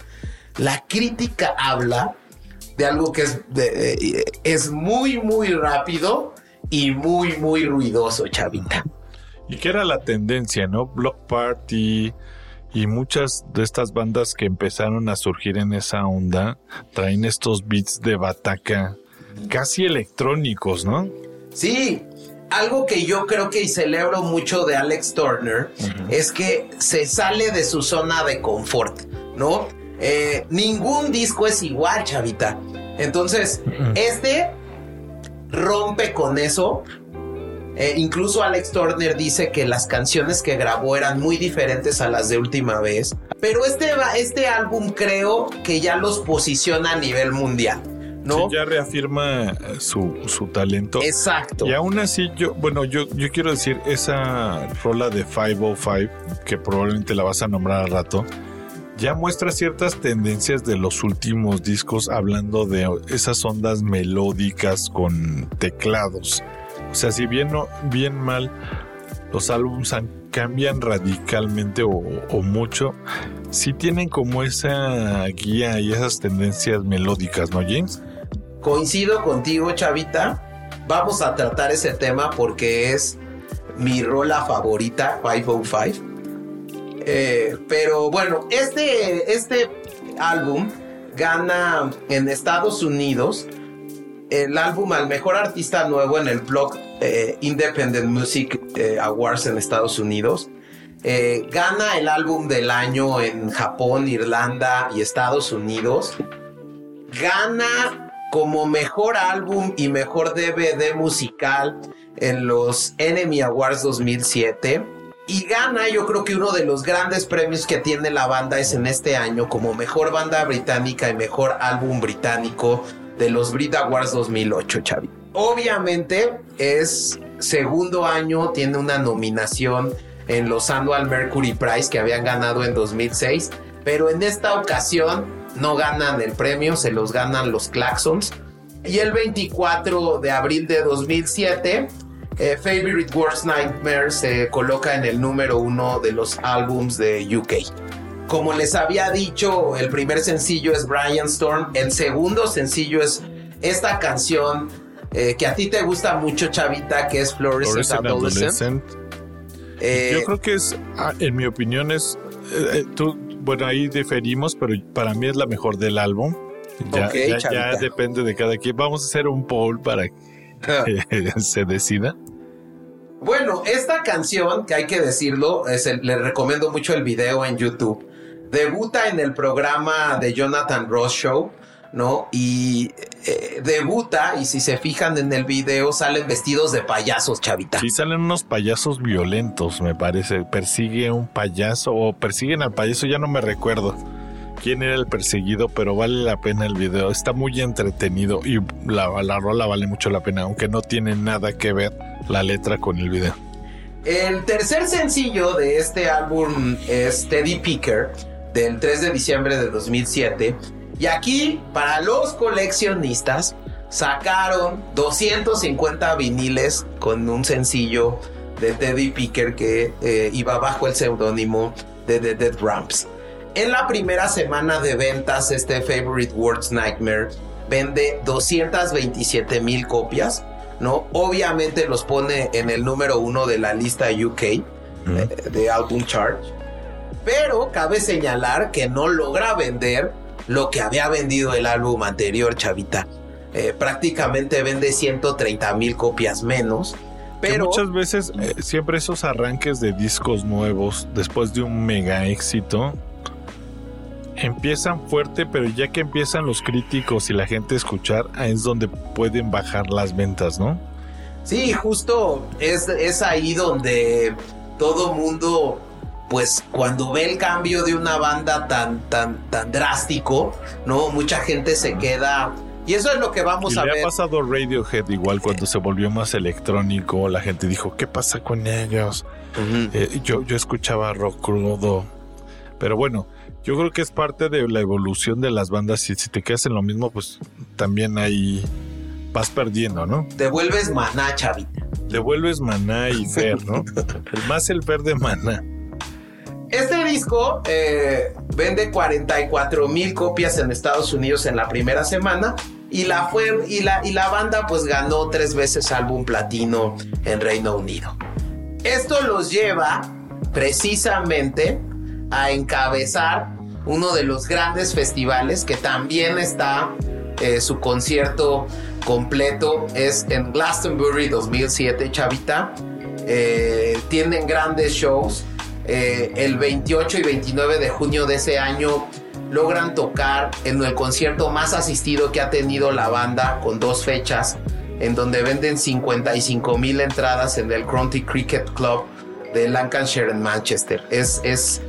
Speaker 2: la crítica habla de algo que es, de- eh, es muy, muy rápido y muy, muy ruidoso, chavita.
Speaker 1: Y que era la tendencia, ¿no? Block Party y muchas de estas bandas que empezaron a surgir en esa onda traen estos beats de bataca casi electrónicos, ¿no?
Speaker 2: Sí, algo que yo creo que y celebro mucho de Alex Turner es que se sale de su zona de confort, ¿no? Eh, ningún disco es igual, chavita. Entonces, este rompe con eso. Eh, incluso Alex Turner dice que las canciones que grabó eran muy diferentes a las de última vez. Pero este, este álbum creo que ya los posiciona a nivel mundial, ¿no?
Speaker 1: Sí, ya reafirma eh, su, su talento.
Speaker 2: Exacto.
Speaker 1: Y aún así, yo, bueno, yo, yo quiero decir, esa rola de 505, que probablemente la vas a nombrar al rato, ya muestra ciertas tendencias de los últimos discos hablando de esas ondas melódicas con teclados. O sea, si bien, no, bien mal los álbumes cambian radicalmente o, o mucho, sí tienen como esa guía y esas tendencias melódicas, ¿no, James?
Speaker 2: Coincido contigo, Chavita. Vamos a tratar ese tema porque es mi rola favorita, 505. Eh, pero bueno, este, este álbum gana en Estados Unidos el álbum al mejor artista nuevo en el blog eh, Independent Music eh, Awards en Estados Unidos. gana el álbum del año en Japón, Irlanda y Estados Unidos. Gana como mejor álbum y mejor DVD musical en los Enemy Awards 2007. Y gana, yo creo que uno de los grandes premios que tiene la banda es en este año como mejor banda británica y mejor álbum británico de los Brit Awards 2008, Chavi. Obviamente es segundo año, tiene una nominación en los Annual Mercury Prize que habían ganado en 2006, pero en esta ocasión no ganan el premio, se los ganan los Claxons. Y el 24 de abril de 2007, eh, Favorite Worst Nightmare se coloca en el número uno de los álbums de UK. Como les había dicho, el primer sencillo es Brian Storm, el segundo sencillo es esta canción eh, que a ti te gusta mucho, Chavita, que es Fluorescent, Adolescent.
Speaker 1: Eh, Yo creo que es, ah, en mi opinión, es. tú bueno, ahí diferimos, pero para mí es la mejor del álbum. Ya, ya, depende de cada quien. Vamos a hacer un poll para que se decida.
Speaker 2: Bueno, esta canción, que hay que decirlo, es le recomiendo mucho el video en YouTube. Debuta en el programa de Jonathan Ross Show ¿no? Y eh, debuta y si se fijan en el video salen vestidos de payasos, chavita.
Speaker 1: Sí, salen unos payasos violentos, me parece. Persigue un payaso o persiguen al payaso, ya no me recuerdo quién era el perseguido, pero vale la pena el video. Está muy entretenido y la, la rola vale mucho la pena, aunque no tiene nada que ver la letra con el video.
Speaker 2: El tercer sencillo de este álbum es Teddy Picker, del 3 de diciembre de 2007 y aquí, para los coleccionistas, sacaron 250 viniles con un sencillo de Teddy Picker que eh, iba bajo el seudónimo de The Dead Ramps. En la primera semana de ventas, este Favorite Words Nightmare vende 227 mil copias, ¿no? Obviamente los pone en el número uno de la lista UK eh, de Album Chart. Pero cabe señalar que no logra vender lo que había vendido el álbum anterior, Chavita. Eh, prácticamente vende 130 mil copias menos. Pero
Speaker 1: muchas veces, eh, siempre esos arranques de discos nuevos, después de un mega éxito, empiezan fuerte, pero ya que empiezan los críticos y la gente a escuchar, es donde pueden bajar las ventas, ¿no?
Speaker 2: Sí, justo es, es ahí donde todo mundo pues cuando ve el cambio de una banda tan, tan, tan drástico, ¿no? Mucha gente se queda. Y eso es lo que vamos a
Speaker 1: le
Speaker 2: ver.
Speaker 1: ha pasado Radiohead igual cuando se volvió más electrónico, la gente dijo, ¿qué pasa con ellos? Eh, yo, yo escuchaba rock crudo. Pero bueno, yo creo que es parte de la evolución de las bandas. Y si te quedas en lo mismo, pues también ahí vas perdiendo, ¿no?
Speaker 2: Te vuelves maná, chavita.
Speaker 1: Te vuelves maná y Fer, ¿no? más el Fer de maná.
Speaker 2: Este disco eh, vende 44 mil copias en Estados Unidos en la primera semana y la, fue, y, la, y la banda pues ganó tres veces álbum platino en Reino Unido. Esto los lleva precisamente a encabezar uno de los grandes festivales que también está eh, su concierto completo es en Glastonbury 2007 Chavita eh, tienen grandes shows eh, el 28 y 29 de junio de ese año logran tocar en el concierto más asistido que ha tenido la banda con dos fechas en donde venden 55 mil entradas en el County Cricket Club de Lancashire en Manchester. Es, es,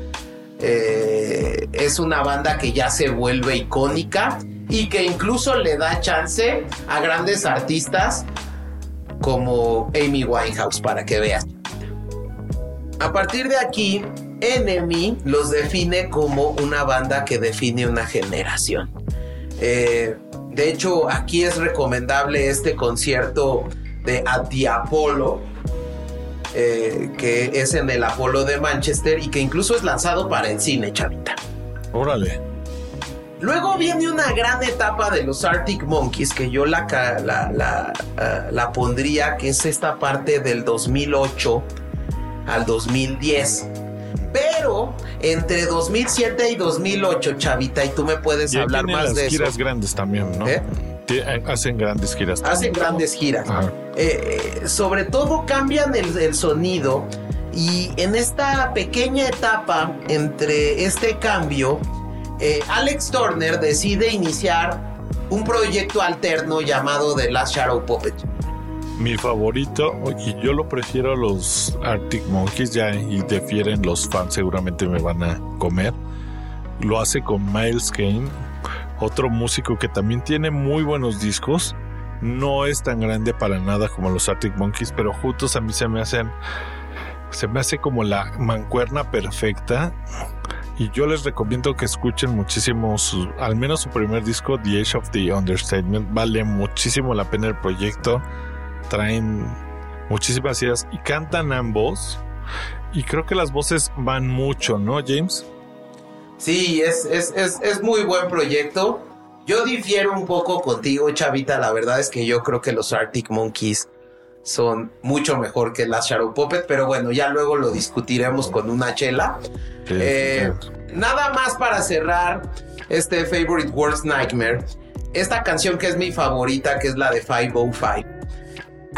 Speaker 2: eh, es una banda que ya se vuelve icónica y que incluso le da chance a grandes artistas como Amy Winehouse para que vean. A partir de aquí, Enemy los define como una banda que define una generación. Eh, de hecho, aquí es recomendable este concierto de At the Apollo, eh, que es en el Apollo de Manchester y que incluso es lanzado para el cine, chavita.
Speaker 1: Órale.
Speaker 2: Luego viene una gran etapa de los Arctic Monkeys que yo la, la, eh, la pondría, que es esta parte del 2008 al 2010. Pero entre 2007 y 2008, Chavita, y tú me puedes hablar más de
Speaker 1: giras grandes también, ¿no? ¿Eh? Eh, hacen grandes giras.
Speaker 2: Hacen grandes giras. Eh, sobre todo cambian el, el sonido y en esta pequeña etapa entre este cambio, Alex Turner decide iniciar un proyecto alterno llamado The Last Shadow Puppet
Speaker 1: mi favorito, y yo lo prefiero a los Arctic Monkeys, ya y defieren los fans, seguramente me van a comer. Lo hace con Miles Kane, otro músico que también tiene muy buenos discos. No es tan grande para nada como los Arctic Monkeys, pero juntos a mí se me hacen. Se me hace como la mancuerna perfecta. Y yo les recomiendo que escuchen muchísimo, al menos su primer disco, The Age of the Understatement. Vale muchísimo la pena el proyecto traen muchísimas ideas y cantan ambos. Y creo que las voces van mucho, ¿no, James?
Speaker 2: Sí, es, es, es, muy buen proyecto. Yo difiero un poco contigo, Chavita. La verdad es que yo creo que los Arctic Monkeys son mucho mejor que las Shadow Puppet, pero bueno, ya luego lo discutiremos con una chela. Eh, nada más para cerrar este Favorite Worst Nightmare. Esta canción que es mi favorita, que es la de 505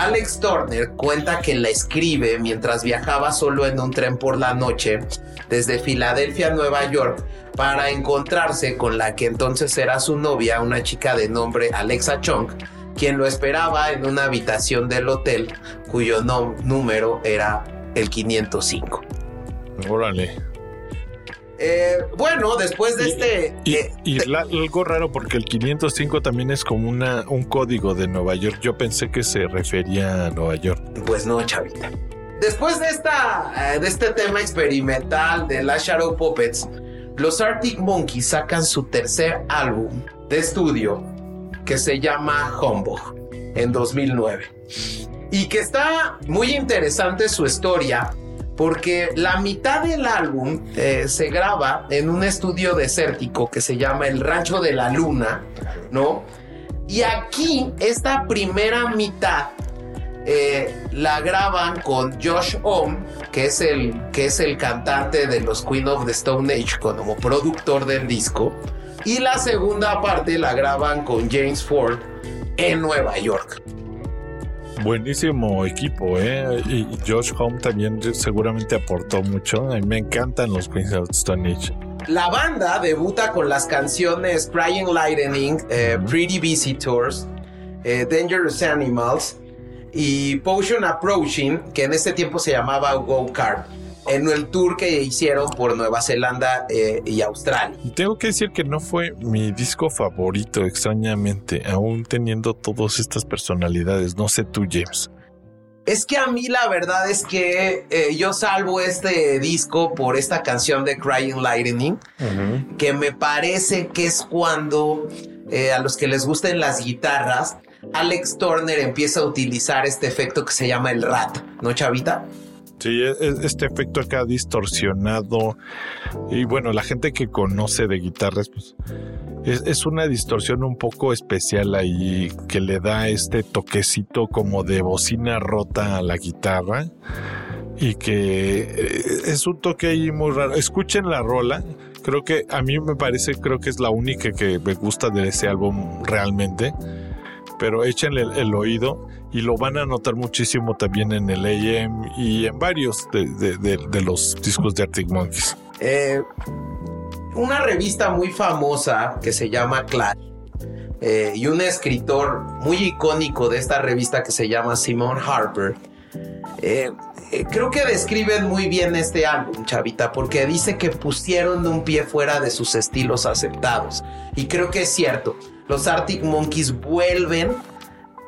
Speaker 2: Alex Turner cuenta que la escribe mientras viajaba solo en un tren por la noche desde Filadelfia a Nueva York para encontrarse con la que entonces era su novia, una chica de nombre Alexa Chung, quien lo esperaba en una habitación del hotel cuyo número era el 505.
Speaker 1: Órale.
Speaker 2: Eh, bueno, después de este...
Speaker 1: Y, eh, algo raro porque el 505 también es como una, un código de Nueva York. Yo pensé que se refería a Nueva York.
Speaker 2: Pues no, chavita. Después de, esta, eh, de este tema experimental de las Shadow Puppets, los Arctic Monkeys sacan su tercer álbum de estudio que se llama Humbug en 2009. Y que está muy interesante su historia porque la mitad del álbum eh, se graba en un estudio desértico que se llama El Rancho de la Luna, ¿no? Y aquí, esta primera mitad eh, la graban con Josh Ohm, que es, el, que es el cantante de los Queen of the Stone Age, como productor del disco. Y la segunda parte la graban con James Ford en Nueva York.
Speaker 1: Buenísimo equipo, ¿eh? Y Josh Home también seguramente aportó mucho. A mí me encantan los Queens of Stone Age.
Speaker 2: La banda debuta con las canciones Crying Lightning, eh, Pretty Visitors, eh, Dangerous Animals y Potion Approaching, que en ese tiempo se llamaba Go Kart en el tour que hicieron por Nueva Zelanda eh, y Australia.
Speaker 1: Tengo que decir que no fue mi disco favorito, extrañamente, aún teniendo todas estas personalidades. No sé tú, James.
Speaker 2: Es que a mí la verdad es que eh, yo salvo este disco por esta canción de Crying Lightning, que me parece que es cuando eh, a los que les gusten las guitarras, Alex Turner empieza a utilizar este efecto que se llama el rat, ¿no, Chavita?
Speaker 1: Sí, e, e, este efecto acá distorsionado. Y bueno, la gente que conoce de guitarras, pues es, una distorsión un poco especial ahí que le da este toquecito como de bocina rota a la guitarra. Y que eh, es un toque ahí muy raro. Escuchen la rola. Creo que a mí me parece, creo que es la única que me gusta de ese álbum realmente. Pero échenle el oído y lo van a notar muchísimo también en el AM y en varios de, los discos de Arctic Monkeys.
Speaker 2: Eh, una revista muy famosa que se llama Clash eh, y un escritor muy icónico de esta revista que se llama Simon Harper. Eh, creo que describen muy bien este álbum, Chavita, porque dice que pusieron un pie fuera de sus estilos aceptados. Y creo que es cierto. Los Arctic Monkeys vuelven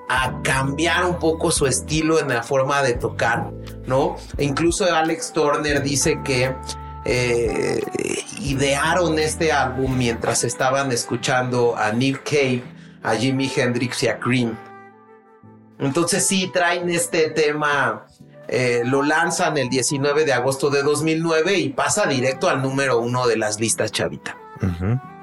Speaker 2: a cambiar un poco su estilo en la forma de tocar, ¿no? E incluso Alex Turner dice que eh, idearon este álbum mientras estaban escuchando a Nick Cave, a Jimi Hendrix y a Cream. Entonces sí traen este tema, eh, lo lanzan el 19 de agosto de 2009 y pasa directo al número uno de las listas chavita.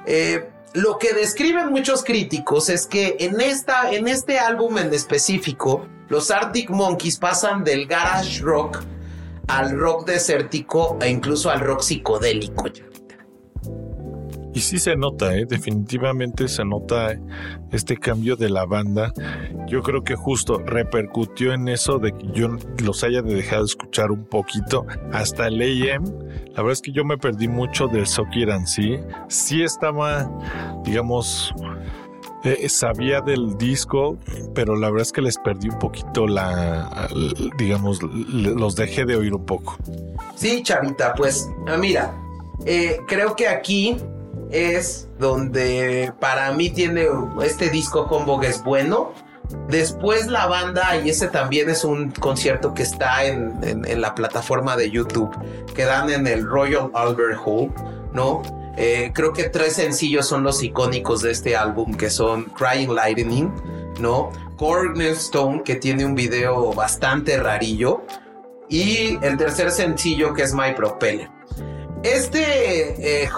Speaker 2: Eh, lo que describen muchos críticos es que en, esta, en este álbum en específico, los Arctic Monkeys pasan del garage rock al rock desértico e incluso al rock psicodélico.
Speaker 1: Y sí se nota, ¿eh? definitivamente se nota este cambio de la banda. Yo creo que justo repercutió en eso de que yo los haya dejado escuchar un poquito hasta el AM. La verdad es que yo me perdí mucho del Sokir en sí. Sí estaba, digamos, eh, sabía del disco, pero la verdad es que les perdí un poquito la, digamos, los dejé de oír un poco.
Speaker 2: Sí, chavita, pues mira, eh, creo que aquí es donde para mí tiene este disco Humbug es bueno. Después la banda, y ese también es un concierto que está en, la plataforma de YouTube, que dan en el Royal Albert Hall, ¿no? Eh, creo que tres sencillos son los icónicos de este álbum, que son Crying Lightning, ¿no? Cornerstone, que tiene un video bastante rarillo, y el tercer sencillo que es My Propeller. Este eh,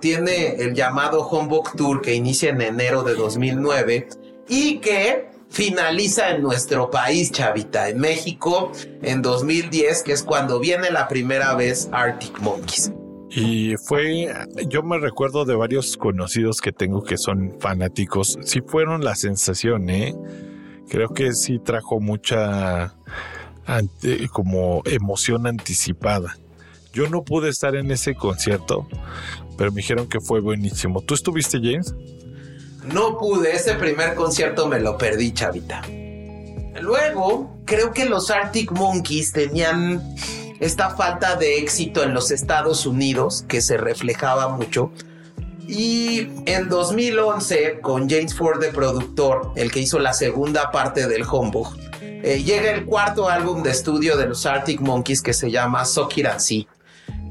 Speaker 2: tiene el llamado Homebook Tour que inicia en enero de 2009 y que finaliza en nuestro país, chavita, en México, en 2010, que es cuando viene la primera vez Arctic Monkeys.
Speaker 1: Y fue, yo me recuerdo de varios conocidos que tengo que son fanáticos, sí fueron la sensación, ¿eh? Creo que sí trajo mucha como emoción anticipada. Yo no pude estar en ese concierto, pero me dijeron que fue buenísimo. ¿Tú estuviste, James?
Speaker 2: No pude, ese primer concierto me lo perdí, chavita. Luego, creo que los Arctic Monkeys tenían esta falta de éxito en los Estados Unidos, que se reflejaba mucho. Y en 2011, con James Ford de productor, el que hizo la segunda parte del Humbug, eh, llega el cuarto álbum de estudio de los Arctic Monkeys que se llama Sokir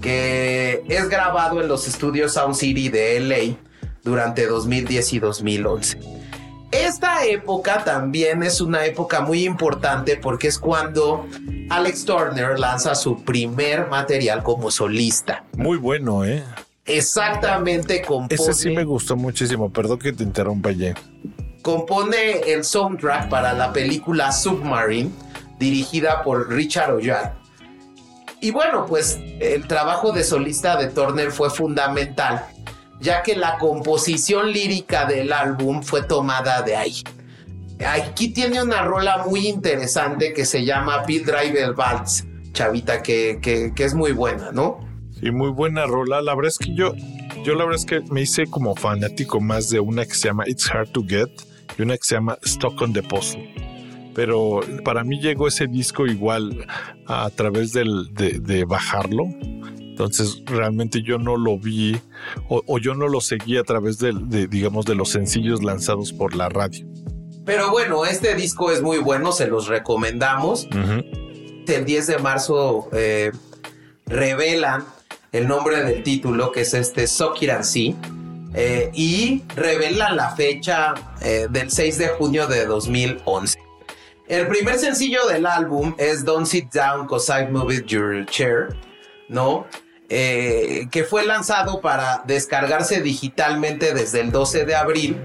Speaker 2: que es grabado en los estudios Sound City de LA durante 2010 y 2011. Esta época también es una época muy importante porque es cuando Alex Turner lanza su primer material como solista.
Speaker 1: Muy bueno, ¿eh?
Speaker 2: Exactamente,
Speaker 1: compone. Ese sí me gustó muchísimo, perdón que te interrumpa, ya.
Speaker 2: Compone el soundtrack para la película Submarine, dirigida por Richard Ollard. Y bueno, pues el trabajo de solista de Turner fue fundamental, ya que la composición lírica del álbum fue tomada de ahí. Aquí tiene una rola muy interesante que se llama Pit Driver Waltz, chavita, que, que, que, es muy buena, ¿no?
Speaker 1: Sí, muy buena rola. La verdad es que yo, yo la verdad es que me hice como fanático más de una que se llama It's Hard to Get y una que se llama Stock on the Puzzle pero para mí llegó ese disco igual a, través del, de, bajarlo. Entonces realmente yo no lo vi o, yo no lo seguí a través de, digamos, de los sencillos lanzados por la radio.
Speaker 2: Pero bueno, este disco es muy bueno, se los recomendamos. El 10 de marzo eh, revelan el nombre del título, que es este Sokiransi. Eh, y revelan la fecha eh, del 6 de junio de 2011. El primer sencillo del álbum es Don't Sit Down Cause I've Moved Your Chair, ¿no? Eh, que fue lanzado para descargarse digitalmente desde el 12 de abril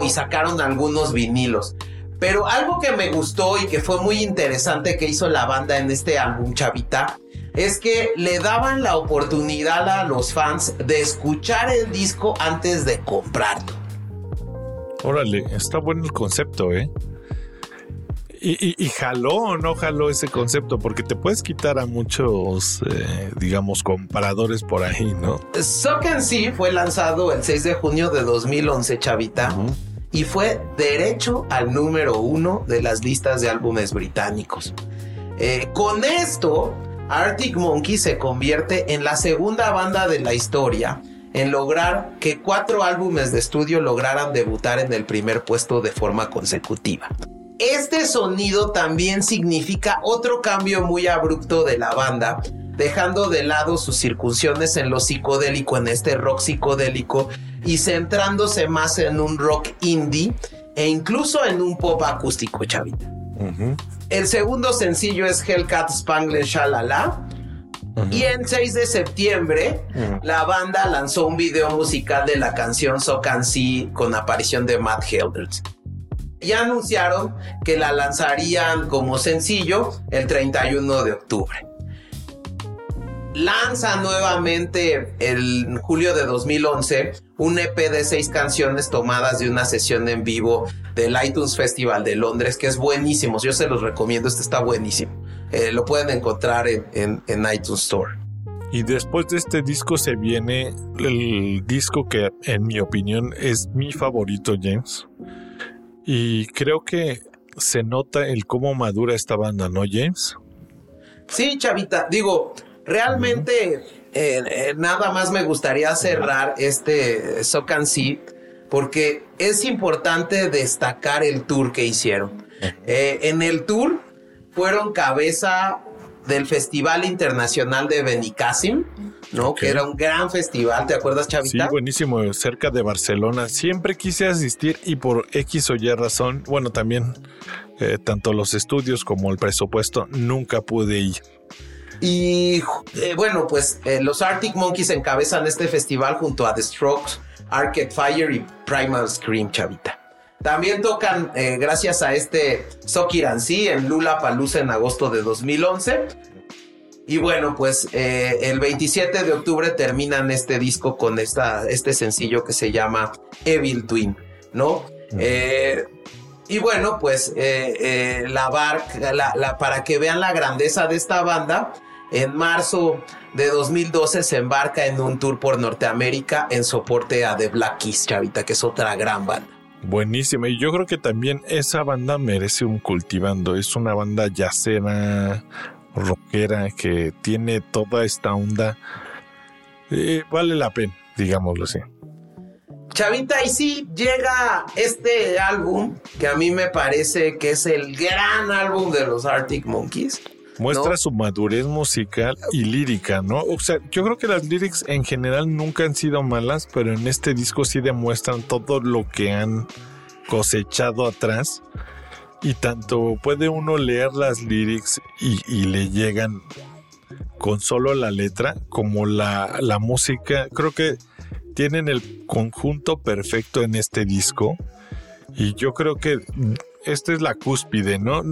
Speaker 2: y sacaron algunos vinilos. Pero algo que me gustó y que fue muy interesante que hizo la banda en este álbum, Chavita, es que le daban la oportunidad a los fans de escuchar el disco antes de comprarlo.
Speaker 1: Órale, está bueno el concepto, ¿eh? Y, jaló o no jaló ese concepto, porque te puedes quitar a muchos, eh, digamos, comparadores por ahí, ¿no?
Speaker 2: Suck and See fue lanzado el 6 de junio de 2011, chavita, y fue derecho al número uno de las listas de álbumes británicos. Eh, con esto, Arctic Monkey se convierte en la segunda banda de la historia en lograr que cuatro álbumes de estudio lograran debutar en el primer puesto de forma consecutiva. Este sonido también significa otro cambio muy abrupto de la banda dejando de lado sus circunciones en lo psicodélico, en este rock psicodélico, y centrándose más en un rock indie e incluso en un pop acústico, chavita. El segundo sencillo es Hellcat Spangled Shalala. Y en 6 de septiembre, la banda lanzó un video musical de la canción So Can See con aparición de Matt Helders. Ya anunciaron que la lanzarían como sencillo el 31 de octubre lanza nuevamente en julio de 2011 un EP de seis canciones tomadas de una sesión en vivo del iTunes Festival de Londres, que es buenísimo. Yo se los recomiendo, este está buenísimo. Eh, lo pueden encontrar en, iTunes Store.
Speaker 1: Y después de este disco se viene el disco que en mi opinión es mi favorito, James. Y creo que se nota el cómo madura esta banda, ¿no, James?
Speaker 2: Sí, chavita. Digo, Realmente, eh, eh, nada más me gustaría cerrar este Socan Seed porque es importante destacar el tour que hicieron. Eh, en el tour fueron cabeza del Festival Internacional de Benicassim, ¿no? Que era un gran festival, ¿te acuerdas, Chavita?
Speaker 1: Sí, buenísimo, cerca de Barcelona. Siempre quise asistir y por X o Y razón, bueno, también tanto los estudios como el presupuesto, nunca pude ir.
Speaker 2: Y eh, bueno, pues eh, los Arctic Monkeys encabezan este festival junto a The Strokes, Arcade Fire y Primal Scream, chavita. También tocan, eh, gracias a este Sokiransi en Lula Palusa en agosto de 2011. Y bueno, pues el 27 de octubre terminan este disco con esta, este sencillo que se llama Evil Twin, ¿no? y bueno, pues la barca, la, para que vean la grandeza de esta banda, en marzo de 2012 se embarca en un tour por Norteamérica en soporte a The Black Keys, chavita, que es otra gran banda.
Speaker 1: Buenísima, y yo creo que también esa banda merece un cultivando. Es una banda yacera, rockera, que tiene toda esta onda. Eh, vale la pena, digámoslo así.
Speaker 2: Chavita, y sí llega este álbum que a mí me parece que es el gran álbum de los Arctic Monkeys.
Speaker 1: Muestra su madurez musical y lírica, ¿no? O sea, yo creo que las lyrics en general nunca han sido malas, pero en este disco sí demuestran todo lo que han cosechado atrás. Y tanto puede uno leer las lyrics y, le llegan con solo la letra, como la, la música. Creo que tienen el conjunto perfecto en este disco. Y yo creo que esta es la cúspide, ¿no?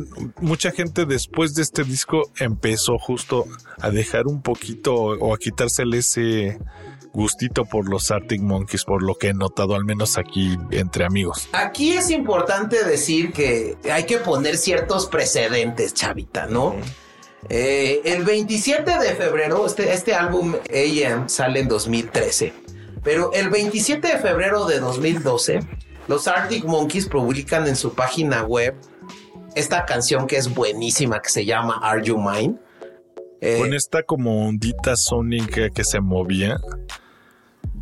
Speaker 1: Mucha gente después de este disco empezó justo a dejar un poquito o a quitársele ese gustito por los Arctic Monkeys, por lo que he notado al menos aquí entre amigos.
Speaker 2: Aquí es importante decir que hay que poner ciertos precedentes, chavita, ¿no? Eh, el 27 de febrero, este, este álbum AM sale en 2013, pero el 27 de febrero de 2012 los Arctic Monkeys publican en su página web esta canción que es buenísima, que se llama Are You Mine?
Speaker 1: Eh, Con esta como ondita sónica que se movía.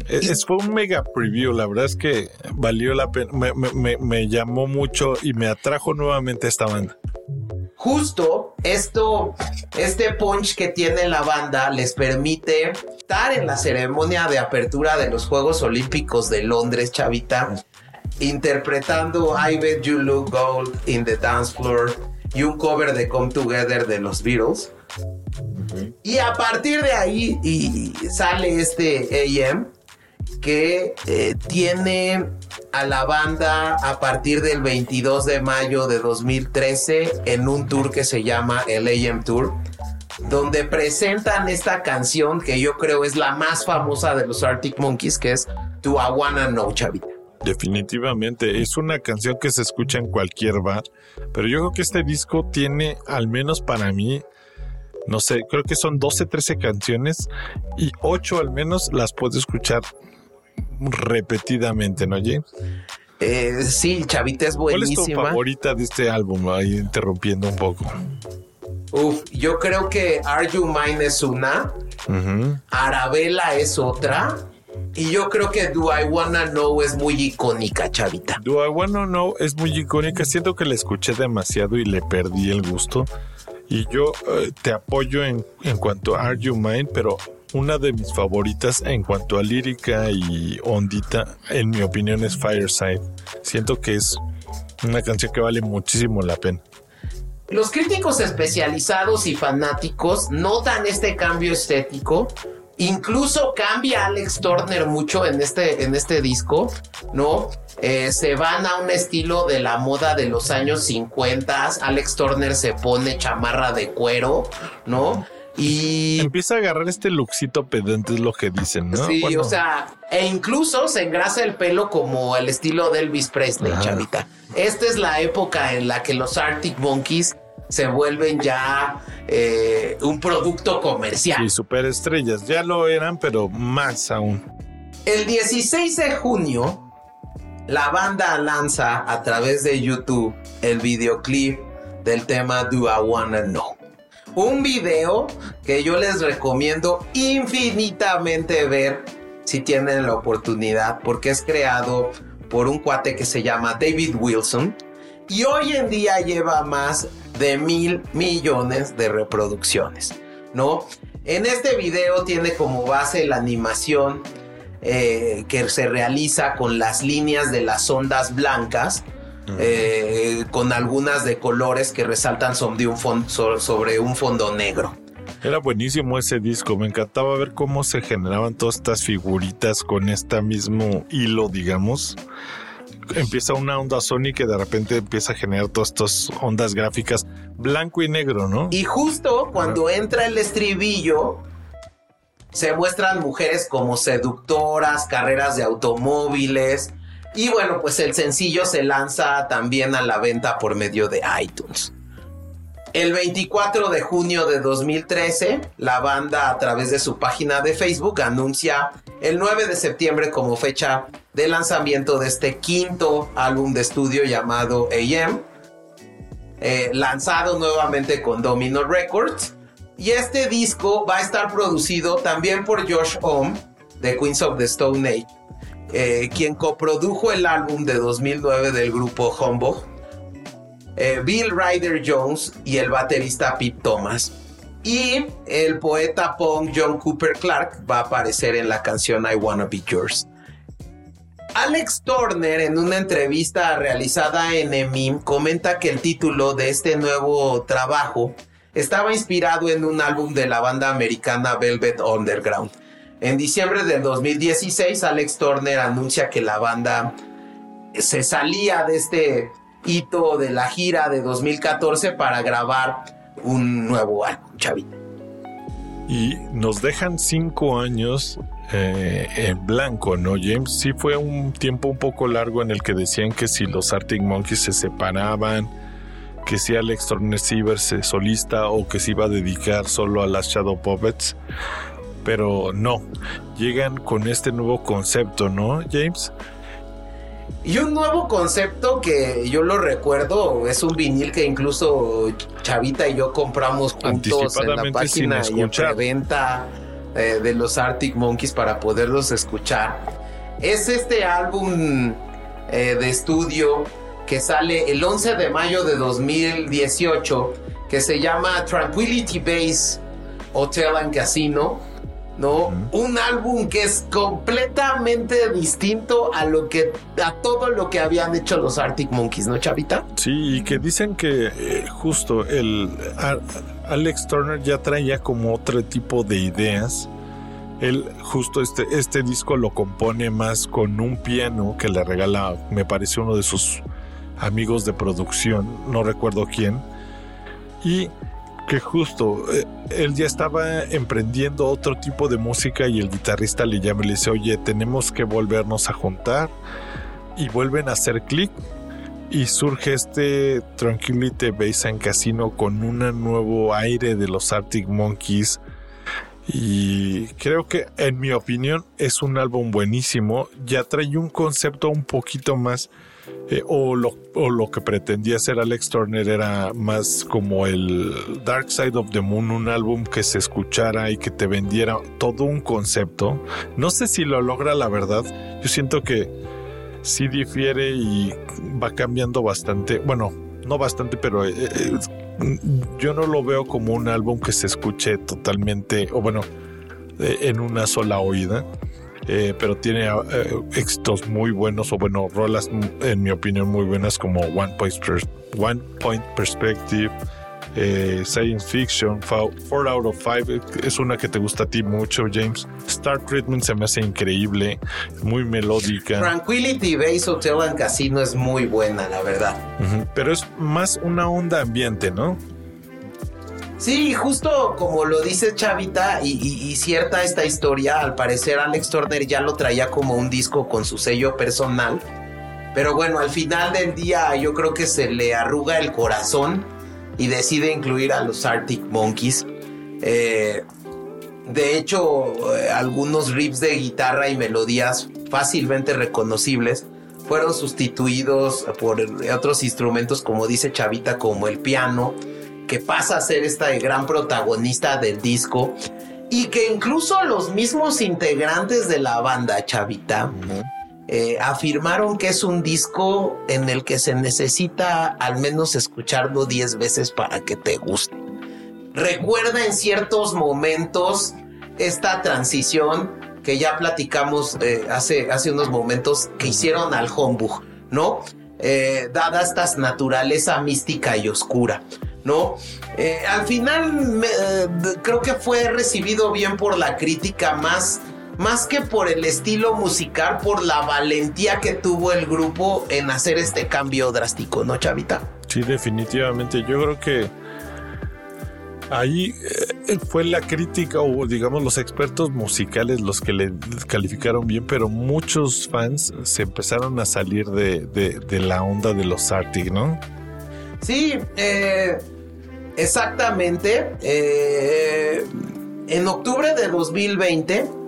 Speaker 1: Es, fue un mega preview, la verdad es que valió la pena, me, llamó mucho y me atrajo nuevamente esta banda.
Speaker 2: Justo esto, este punch que tiene la banda les permite estar en la ceremonia de apertura de los Juegos Olímpicos de Londres, chavita interpretando I Bet You Look Gold in the Dance Floor y un cover de Come Together de los Beatles. Y a partir de ahí y sale este AM que eh, tiene a la banda a partir del 22 de mayo de 2013 en un tour que se llama el AM Tour, donde presentan esta canción que yo creo es la más famosa de los Arctic Monkeys, que es I Wanna Know, chavita.
Speaker 1: Definitivamente, es una canción que se escucha en cualquier bar, pero yo creo que este disco tiene, al menos para mí, no sé, creo que son 12, 13 canciones y 8 al menos las puedo escuchar repetidamente, ¿no, James?
Speaker 2: Eh, sí, Chavita es buenísima. ¿Cuál es tu
Speaker 1: favorita de este álbum? Ahí interrumpiendo un poco.
Speaker 2: Uf, yo creo que Are You Mine es una, Arabella es otra y yo creo que Do I Wanna Know es muy icónica, chavita.
Speaker 1: Do I Wanna Know es muy icónica. Siento que la escuché demasiado y le perdí el gusto. Y yo eh, te apoyo en, en cuanto a Are You Mine, pero una de mis favoritas en cuanto a lírica y ondita, en mi opinión, es Fireside. Siento que es una canción que vale muchísimo la pena.
Speaker 2: Los críticos especializados y fanáticos notan este cambio estético. Incluso cambia Alex Turner mucho en este, en este disco, ¿no? Eh, se van a un estilo de la moda de los años 50. Alex Turner se pone chamarra de cuero, ¿no? Y
Speaker 1: empieza a agarrar este luxito pedante, es lo que dicen, ¿no?
Speaker 2: Sí, o sea, e incluso se engrasa el pelo como el estilo de Elvis Presley, chavita. Esta es la época en la que los Arctic Monkeys se vuelven ya eh, un producto comercial.
Speaker 1: Y superestrellas, ya lo eran, pero más aún.
Speaker 2: El 16 de junio, la banda lanza a través de YouTube el videoclip del tema Do I Wanna Know. Un video que yo les recomiendo infinitamente ver si tienen la oportunidad, porque es creado por un cuate que se llama David Wilson y hoy en día lleva más de mil millones de reproducciones, ¿no? En este video tiene como base la animación eh, que se realiza con las líneas de las ondas blancas, eh, con algunas de colores que resaltan sobre un, sobre un fondo negro.
Speaker 1: Era buenísimo ese disco, me encantaba ver cómo se generaban todas estas figuritas con este mismo hilo, digamos empieza una onda Sony que de repente empieza a generar todas estas ondas gráficas blanco y negro, ¿no?
Speaker 2: Y justo cuando entra el estribillo, se muestran mujeres como seductoras, carreras de automóviles. Y bueno, pues el sencillo se lanza también a la venta por medio de iTunes. El 24 de junio de 2013, la banda a través de su página de Facebook anuncia el 9 de septiembre como fecha de lanzamiento de este quinto álbum de estudio llamado AM, eh, lanzado nuevamente con Domino Records. Y este disco va a estar producido también por Josh Ohm de Queens of the Stone Age, eh, quien coprodujo el álbum de 2009 del grupo Humbug eh, Bill Ryder Jones y el baterista Pete Thomas. Y el poeta punk John Cooper Clark va a aparecer en la canción I Wanna Be Yours. Alex Turner en una entrevista realizada en EMIM comenta que el título de este nuevo trabajo estaba inspirado en un álbum de la banda americana Velvet Underground. En diciembre del 2016, Alex Turner anuncia que la banda se salía de este hito de la gira de 2014 para grabar un nuevo álbum, chavita.
Speaker 1: Y nos dejan cinco años eh, en blanco, ¿no, James? Sí fue un tiempo un poco largo en el que decían que si los Arctic Monkeys se separaban, que si Alex Turner se solista o que se iba a dedicar solo a las Shadow Puppets. Pero no, llegan con este nuevo concepto, ¿no, James?
Speaker 2: Y un nuevo concepto que yo lo recuerdo, es un vinil que incluso Chavita y yo compramos juntos en la página y en preventa eh, de los Arctic Monkeys para poderlos escuchar. Es este álbum eh, de estudio que sale el 11 de mayo de 2018 que se llama Tranquility Base Hotel and Casino ¿no? Un álbum que es completamente distinto a lo que a todo lo que habían hecho los Arctic Monkeys, ¿no, Chavita?
Speaker 1: Sí, y que dicen que eh, justo el Alex Turner ya traía como otro tipo de ideas. Él justo este, este disco lo compone más con un piano que le regala, me parece uno de sus amigos de producción, no recuerdo quién. Y que justo eh, él ya estaba emprendiendo otro tipo de música y el guitarrista le llama y le dice, oye, tenemos que volvernos a juntar y vuelven a hacer clic y surge este Tranquility Bass en Casino con un nuevo aire de los Arctic Monkeys. Y creo que en mi opinión es un álbum buenísimo, ya trae un concepto un poquito más eh, o, lo, que pretendía ser Alex Turner era más como el Dark Side of the Moon, un álbum que se escuchara y que te vendiera todo un concepto. No sé si lo logra la verdad, yo siento que sí difiere y va cambiando bastante. Bueno, no bastante, pero eh, eh, yo no lo veo como un álbum que se escuche totalmente, o bueno, en una sola oída. Pero tiene éxitos muy buenos o bueno, rolas en mi opinión muy buenas como One Point, One Point Perspective, eh, Science Fiction, 4 out of 5 es una que te gusta a ti mucho, James. Star Treatment se me hace increíble, muy melódica.
Speaker 2: Tranquility Base Hotel and Casino es muy buena, la verdad.
Speaker 1: Pero es más una onda ambiente, ¿no?
Speaker 2: Sí, justo como lo dice Chavita y, cierta esta historia, al parecer Alex Turner ya lo traía como un disco con su sello personal. Pero bueno, al final del día yo creo que se le arruga el corazón y decide incluir a los Arctic Monkeys. Eh, de hecho, eh, algunos riffs de guitarra y melodías fácilmente reconocibles fueron sustituidos por otros instrumentos, como dice Chavita, como el piano, que pasa a ser esta gran protagonista del disco y que incluso los mismos integrantes de la banda Chavita eh, afirmaron que es un disco en el que se necesita al menos escucharlo 10 veces para que te guste. Recuerda en ciertos momentos esta transición que ya platicamos eh, hace, hace unos momentos que hicieron al Hombug, ¿no? Eh, dada esta naturaleza mística y oscura, ¿no? al final creo que fue recibido bien por la crítica más más que por el estilo musical, por la valentía que tuvo el grupo en hacer este cambio drástico, ¿no, Chavita?
Speaker 1: Sí, definitivamente. Yo creo que ahí eh, fue la crítica o digamos los expertos musicales los que le calificaron bien, pero muchos fans se empezaron a salir de, la onda de los Arctic, ¿no?
Speaker 2: Sí, eh, exactamente. Eh, en octubre de 2020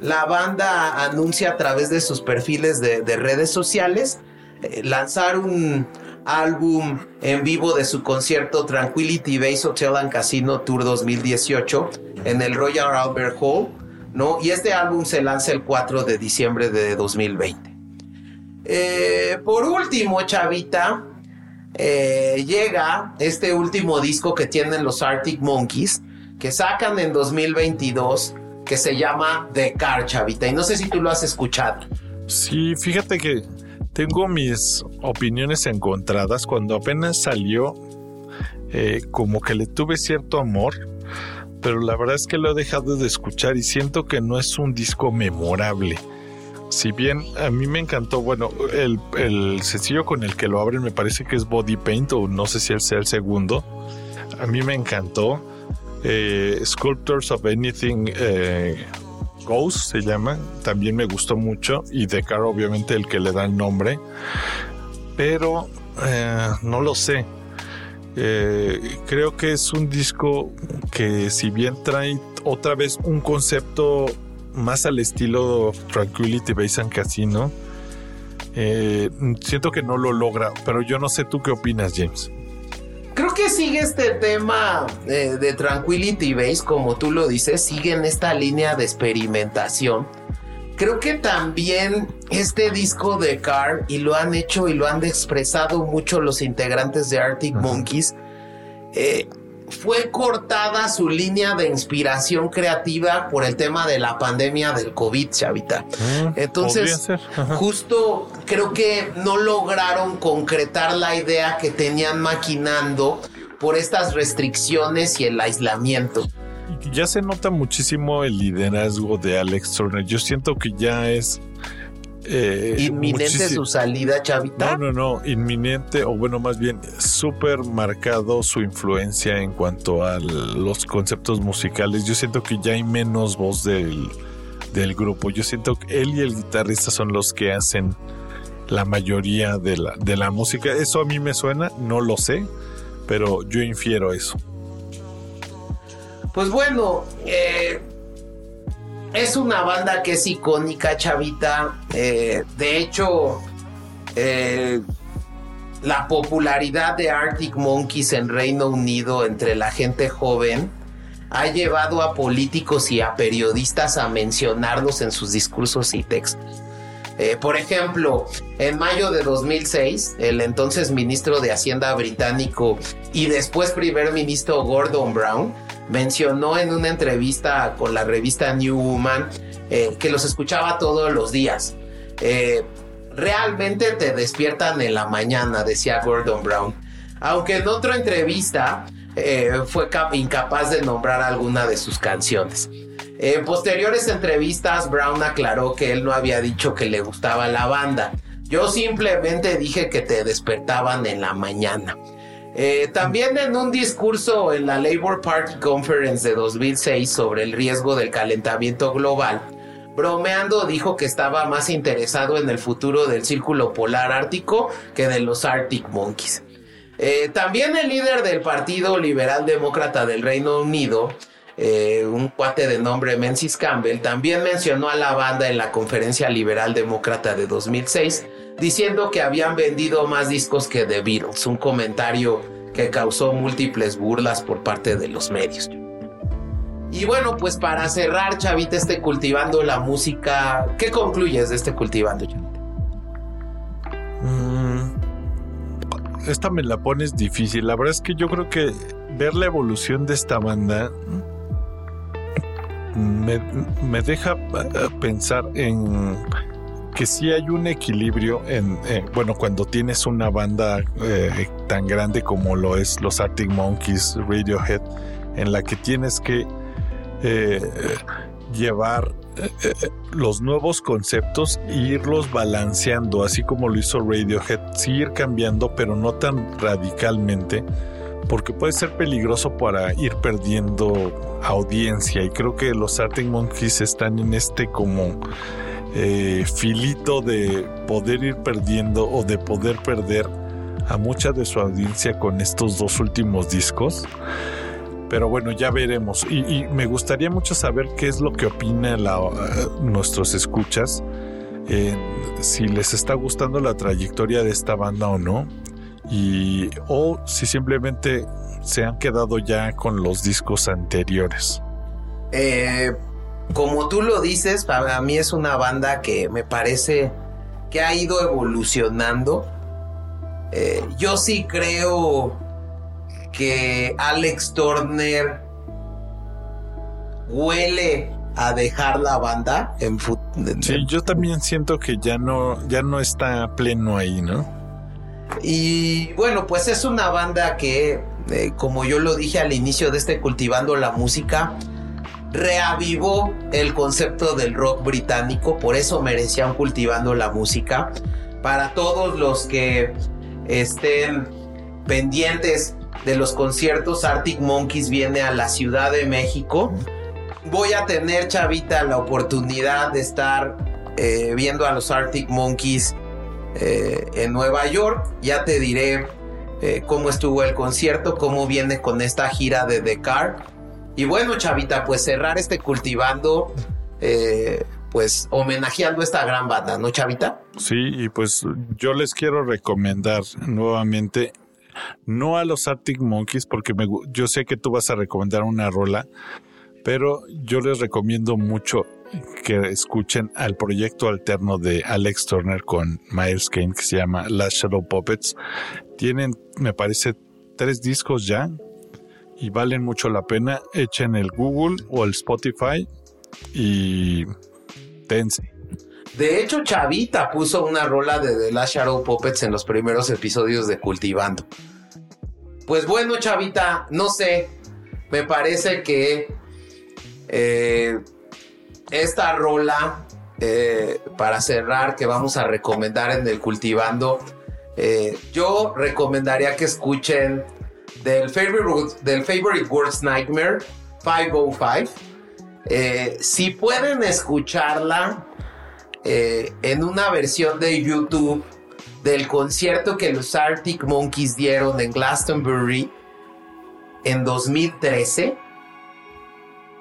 Speaker 2: la banda anuncia a través de sus perfiles de, redes sociales eh, lanzar un álbum en vivo de su concierto Tranquility Base Hotel and Casino Tour 2018 en el Royal Albert Hall, ¿no? Y este álbum se lanza el 4 de diciembre de 2020. Eh, por último, Chavita, eh, llega este último disco que tienen los Arctic Monkeys, que sacan en 2022 que se llama The Car, Chavita. Y no sé si tú lo has escuchado.
Speaker 1: Sí, fíjate que tengo mis opiniones encontradas. Cuando apenas salió, eh, como que le tuve cierto amor, pero la verdad es que lo he dejado de escuchar y siento que no es un disco memorable. Si bien a mí me encantó, bueno, el, el sencillo con el que lo abren me parece que es Body Paint o no sé si sea el segundo. A mí me encantó eh, Sculptors of Anything eh, Goes se llama, también me gustó mucho y The Car obviamente el que le da el nombre, pero eh, no lo sé. creo que es un disco que si bien trae otra vez un concepto más al estilo Tranquility Base and Casino, siento que no lo logra, pero yo no sé tú qué opinas, James.
Speaker 2: Creo que sigue este tema eh, de Tranquility Base, como tú lo dices, sigue en esta línea de experimentación. Creo que también este disco de Car, y lo han hecho y lo han expresado mucho los integrantes de Arctic Monkeys, eh, fue cortada su línea de inspiración creativa por el tema de la pandemia del COVID, Chavita. Mm, Entonces, justo creo que no lograron concretar la idea que tenían maquinando por estas restricciones y el aislamiento.
Speaker 1: Ya se nota muchísimo el liderazgo de Alex Turner. Yo siento que ya es
Speaker 2: eh, inminente su salida, Chavita.
Speaker 1: No, no, no, inminente, o bueno, más bien súper marcado su influencia en cuanto a los conceptos musicales. Yo siento que ya hay menos voz del, del grupo. Yo siento que él y el guitarrista son los que hacen la mayoría de la, de la música. Eso a mí me suena, no lo sé, pero yo infiero eso.
Speaker 2: Pues bueno, eh, es una banda que es icónica, chavita. Eh, de hecho, eh, la popularidad de Arctic Monkeys en Reino Unido entre la gente joven ha llevado a políticos y a periodistas a mencionarlos en sus discursos y textos. Eh, por ejemplo, en mayo de 2006, el entonces ministro de Hacienda británico y después primer ministro Gordon Brown mencionó en una entrevista con la revista New Woman eh, que los escuchaba todos los días. Eh, realmente te despiertan en la mañana, decía Gordon Brown. Aunque en otra entrevista fue incapaz de nombrar alguna de sus canciones. En posteriores entrevistas, Brown aclaró que él no había dicho que le gustaba la banda. Yo simplemente dije que te despertaban en la mañana. Eh, también en un discurso en la Labour Party Conference de 2006 sobre el riesgo del calentamiento global, bromeando dijo que estaba más interesado en el futuro del círculo polar ártico que de los Arctic Monkeys. Eh, también el líder del Partido Liberal Demócrata del Reino Unido eh, un cuate de nombre Menzies Campbell, también mencionó a la banda en la conferencia liberal demócrata de 2006, diciendo que habían vendido más discos que The Beatles, un comentario que causó múltiples burlas por parte de los medios. Y bueno, pues para cerrar, Chavita, este cultivando la música, ¿qué concluyes de este cultivando, Chavita?
Speaker 1: Mm, esta me la pones difícil. La verdad es que yo creo que ver la evolución de esta banda me, deja eh, pensar en que si hay un equilibrio en, eh, bueno, cuando tienes una banda eh, tan grande como lo es los Arctic Monkeys, Radiohead, en la que tienes que llevar los nuevos conceptos e irlos balanceando, así como lo hizo Radiohead, sí ir cambiando, pero no tan radicalmente porque puede ser peligroso para ir perdiendo audiencia. Y creo que los Arctic Monkeys están en este como eh, filito de poder ir perdiendo o de poder perder a mucha de su audiencia con estos dos últimos discos. Pero bueno, ya veremos. Y, me gustaría mucho saber qué es lo que opina nuestros escuchas. si les está gustando la trayectoria de esta banda o no y o si simplemente se han quedado ya con los discos anteriores.
Speaker 2: Eh, como tú lo dices, para mí es una banda que me parece que ha ido evolucionando. Eh, yo sí creo que Alex Turner huele a dejar la banda en,
Speaker 1: Sí, yo también siento que ya no, ya no está pleno ahí, ¿no?
Speaker 2: Y bueno, pues es una banda que, eh, como yo lo dije al inicio de este Cultivando la Música, reavivó el concepto del rock británico, por eso merecían Cultivando la Música. Para todos los que estén pendientes de los conciertos, Arctic Monkeys viene a la Ciudad de México. Voy a tener, Chavita, la oportunidad de estar eh, viendo a los Arctic Monkeys eh, en Nueva York. Ya te diré eh, cómo estuvo el concierto, cómo viene con esta gira de The Car. Y bueno, Chavita, pues cerrar este cultivando, eh, pues homenajeando esta gran banda, ¿no, Chavita?
Speaker 1: Sí, y pues yo les quiero recomendar nuevamente, no a los Arctic Monkeys, porque me, yo sé que tú vas a recomendar una rola, pero yo les recomiendo mucho que escuchen al proyecto alterno de Alex Turner con Miles Kane que se llama Last Shadow Puppets. Tienen, me parece, tres discos ya y valen mucho la pena. Echen el Google o el Spotify y tense.
Speaker 2: De hecho, Chavita puso una rola de The Last Shadow Puppets en los primeros episodios de Cultivando. Pues bueno, Chavita, no sé. Me parece que eh, esta rola eh, para cerrar que vamos a recomendar en el Cultivando, eh, yo recomendaría que escuchen del Favorite, del favorite Words Nightmare 505. Eh, si pueden escucharla en una versión de YouTube del concierto que los Arctic Monkeys dieron en Glastonbury en 2013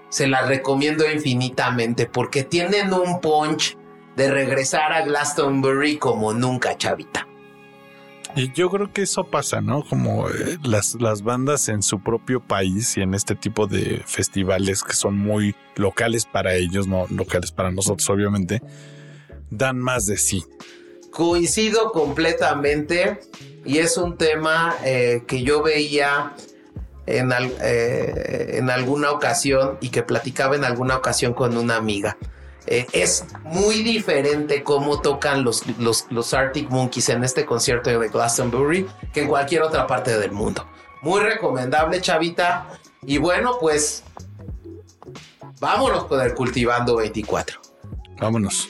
Speaker 2: se las recomiendo infinitamente porque tienen un punch de regresar a Glastonbury como nunca, chavita.
Speaker 1: Y yo creo que eso pasa, ¿no? Como eh, las, las bandas en su propio país y en este tipo de festivales que son muy locales para ellos, no locales para nosotros, obviamente, dan más de sí.
Speaker 2: Coincido completamente y es un tema eh, que yo veía en, eh, en, alguna ocasión y que platicaba en alguna ocasión con una amiga. Eh, es muy diferente cómo tocan los, los, los, Arctic Monkeys en este concierto de Glastonbury que en cualquier otra parte del mundo. Muy recomendable, chavita. Y bueno, pues vámonos con el Cultivando 24.
Speaker 1: Vámonos.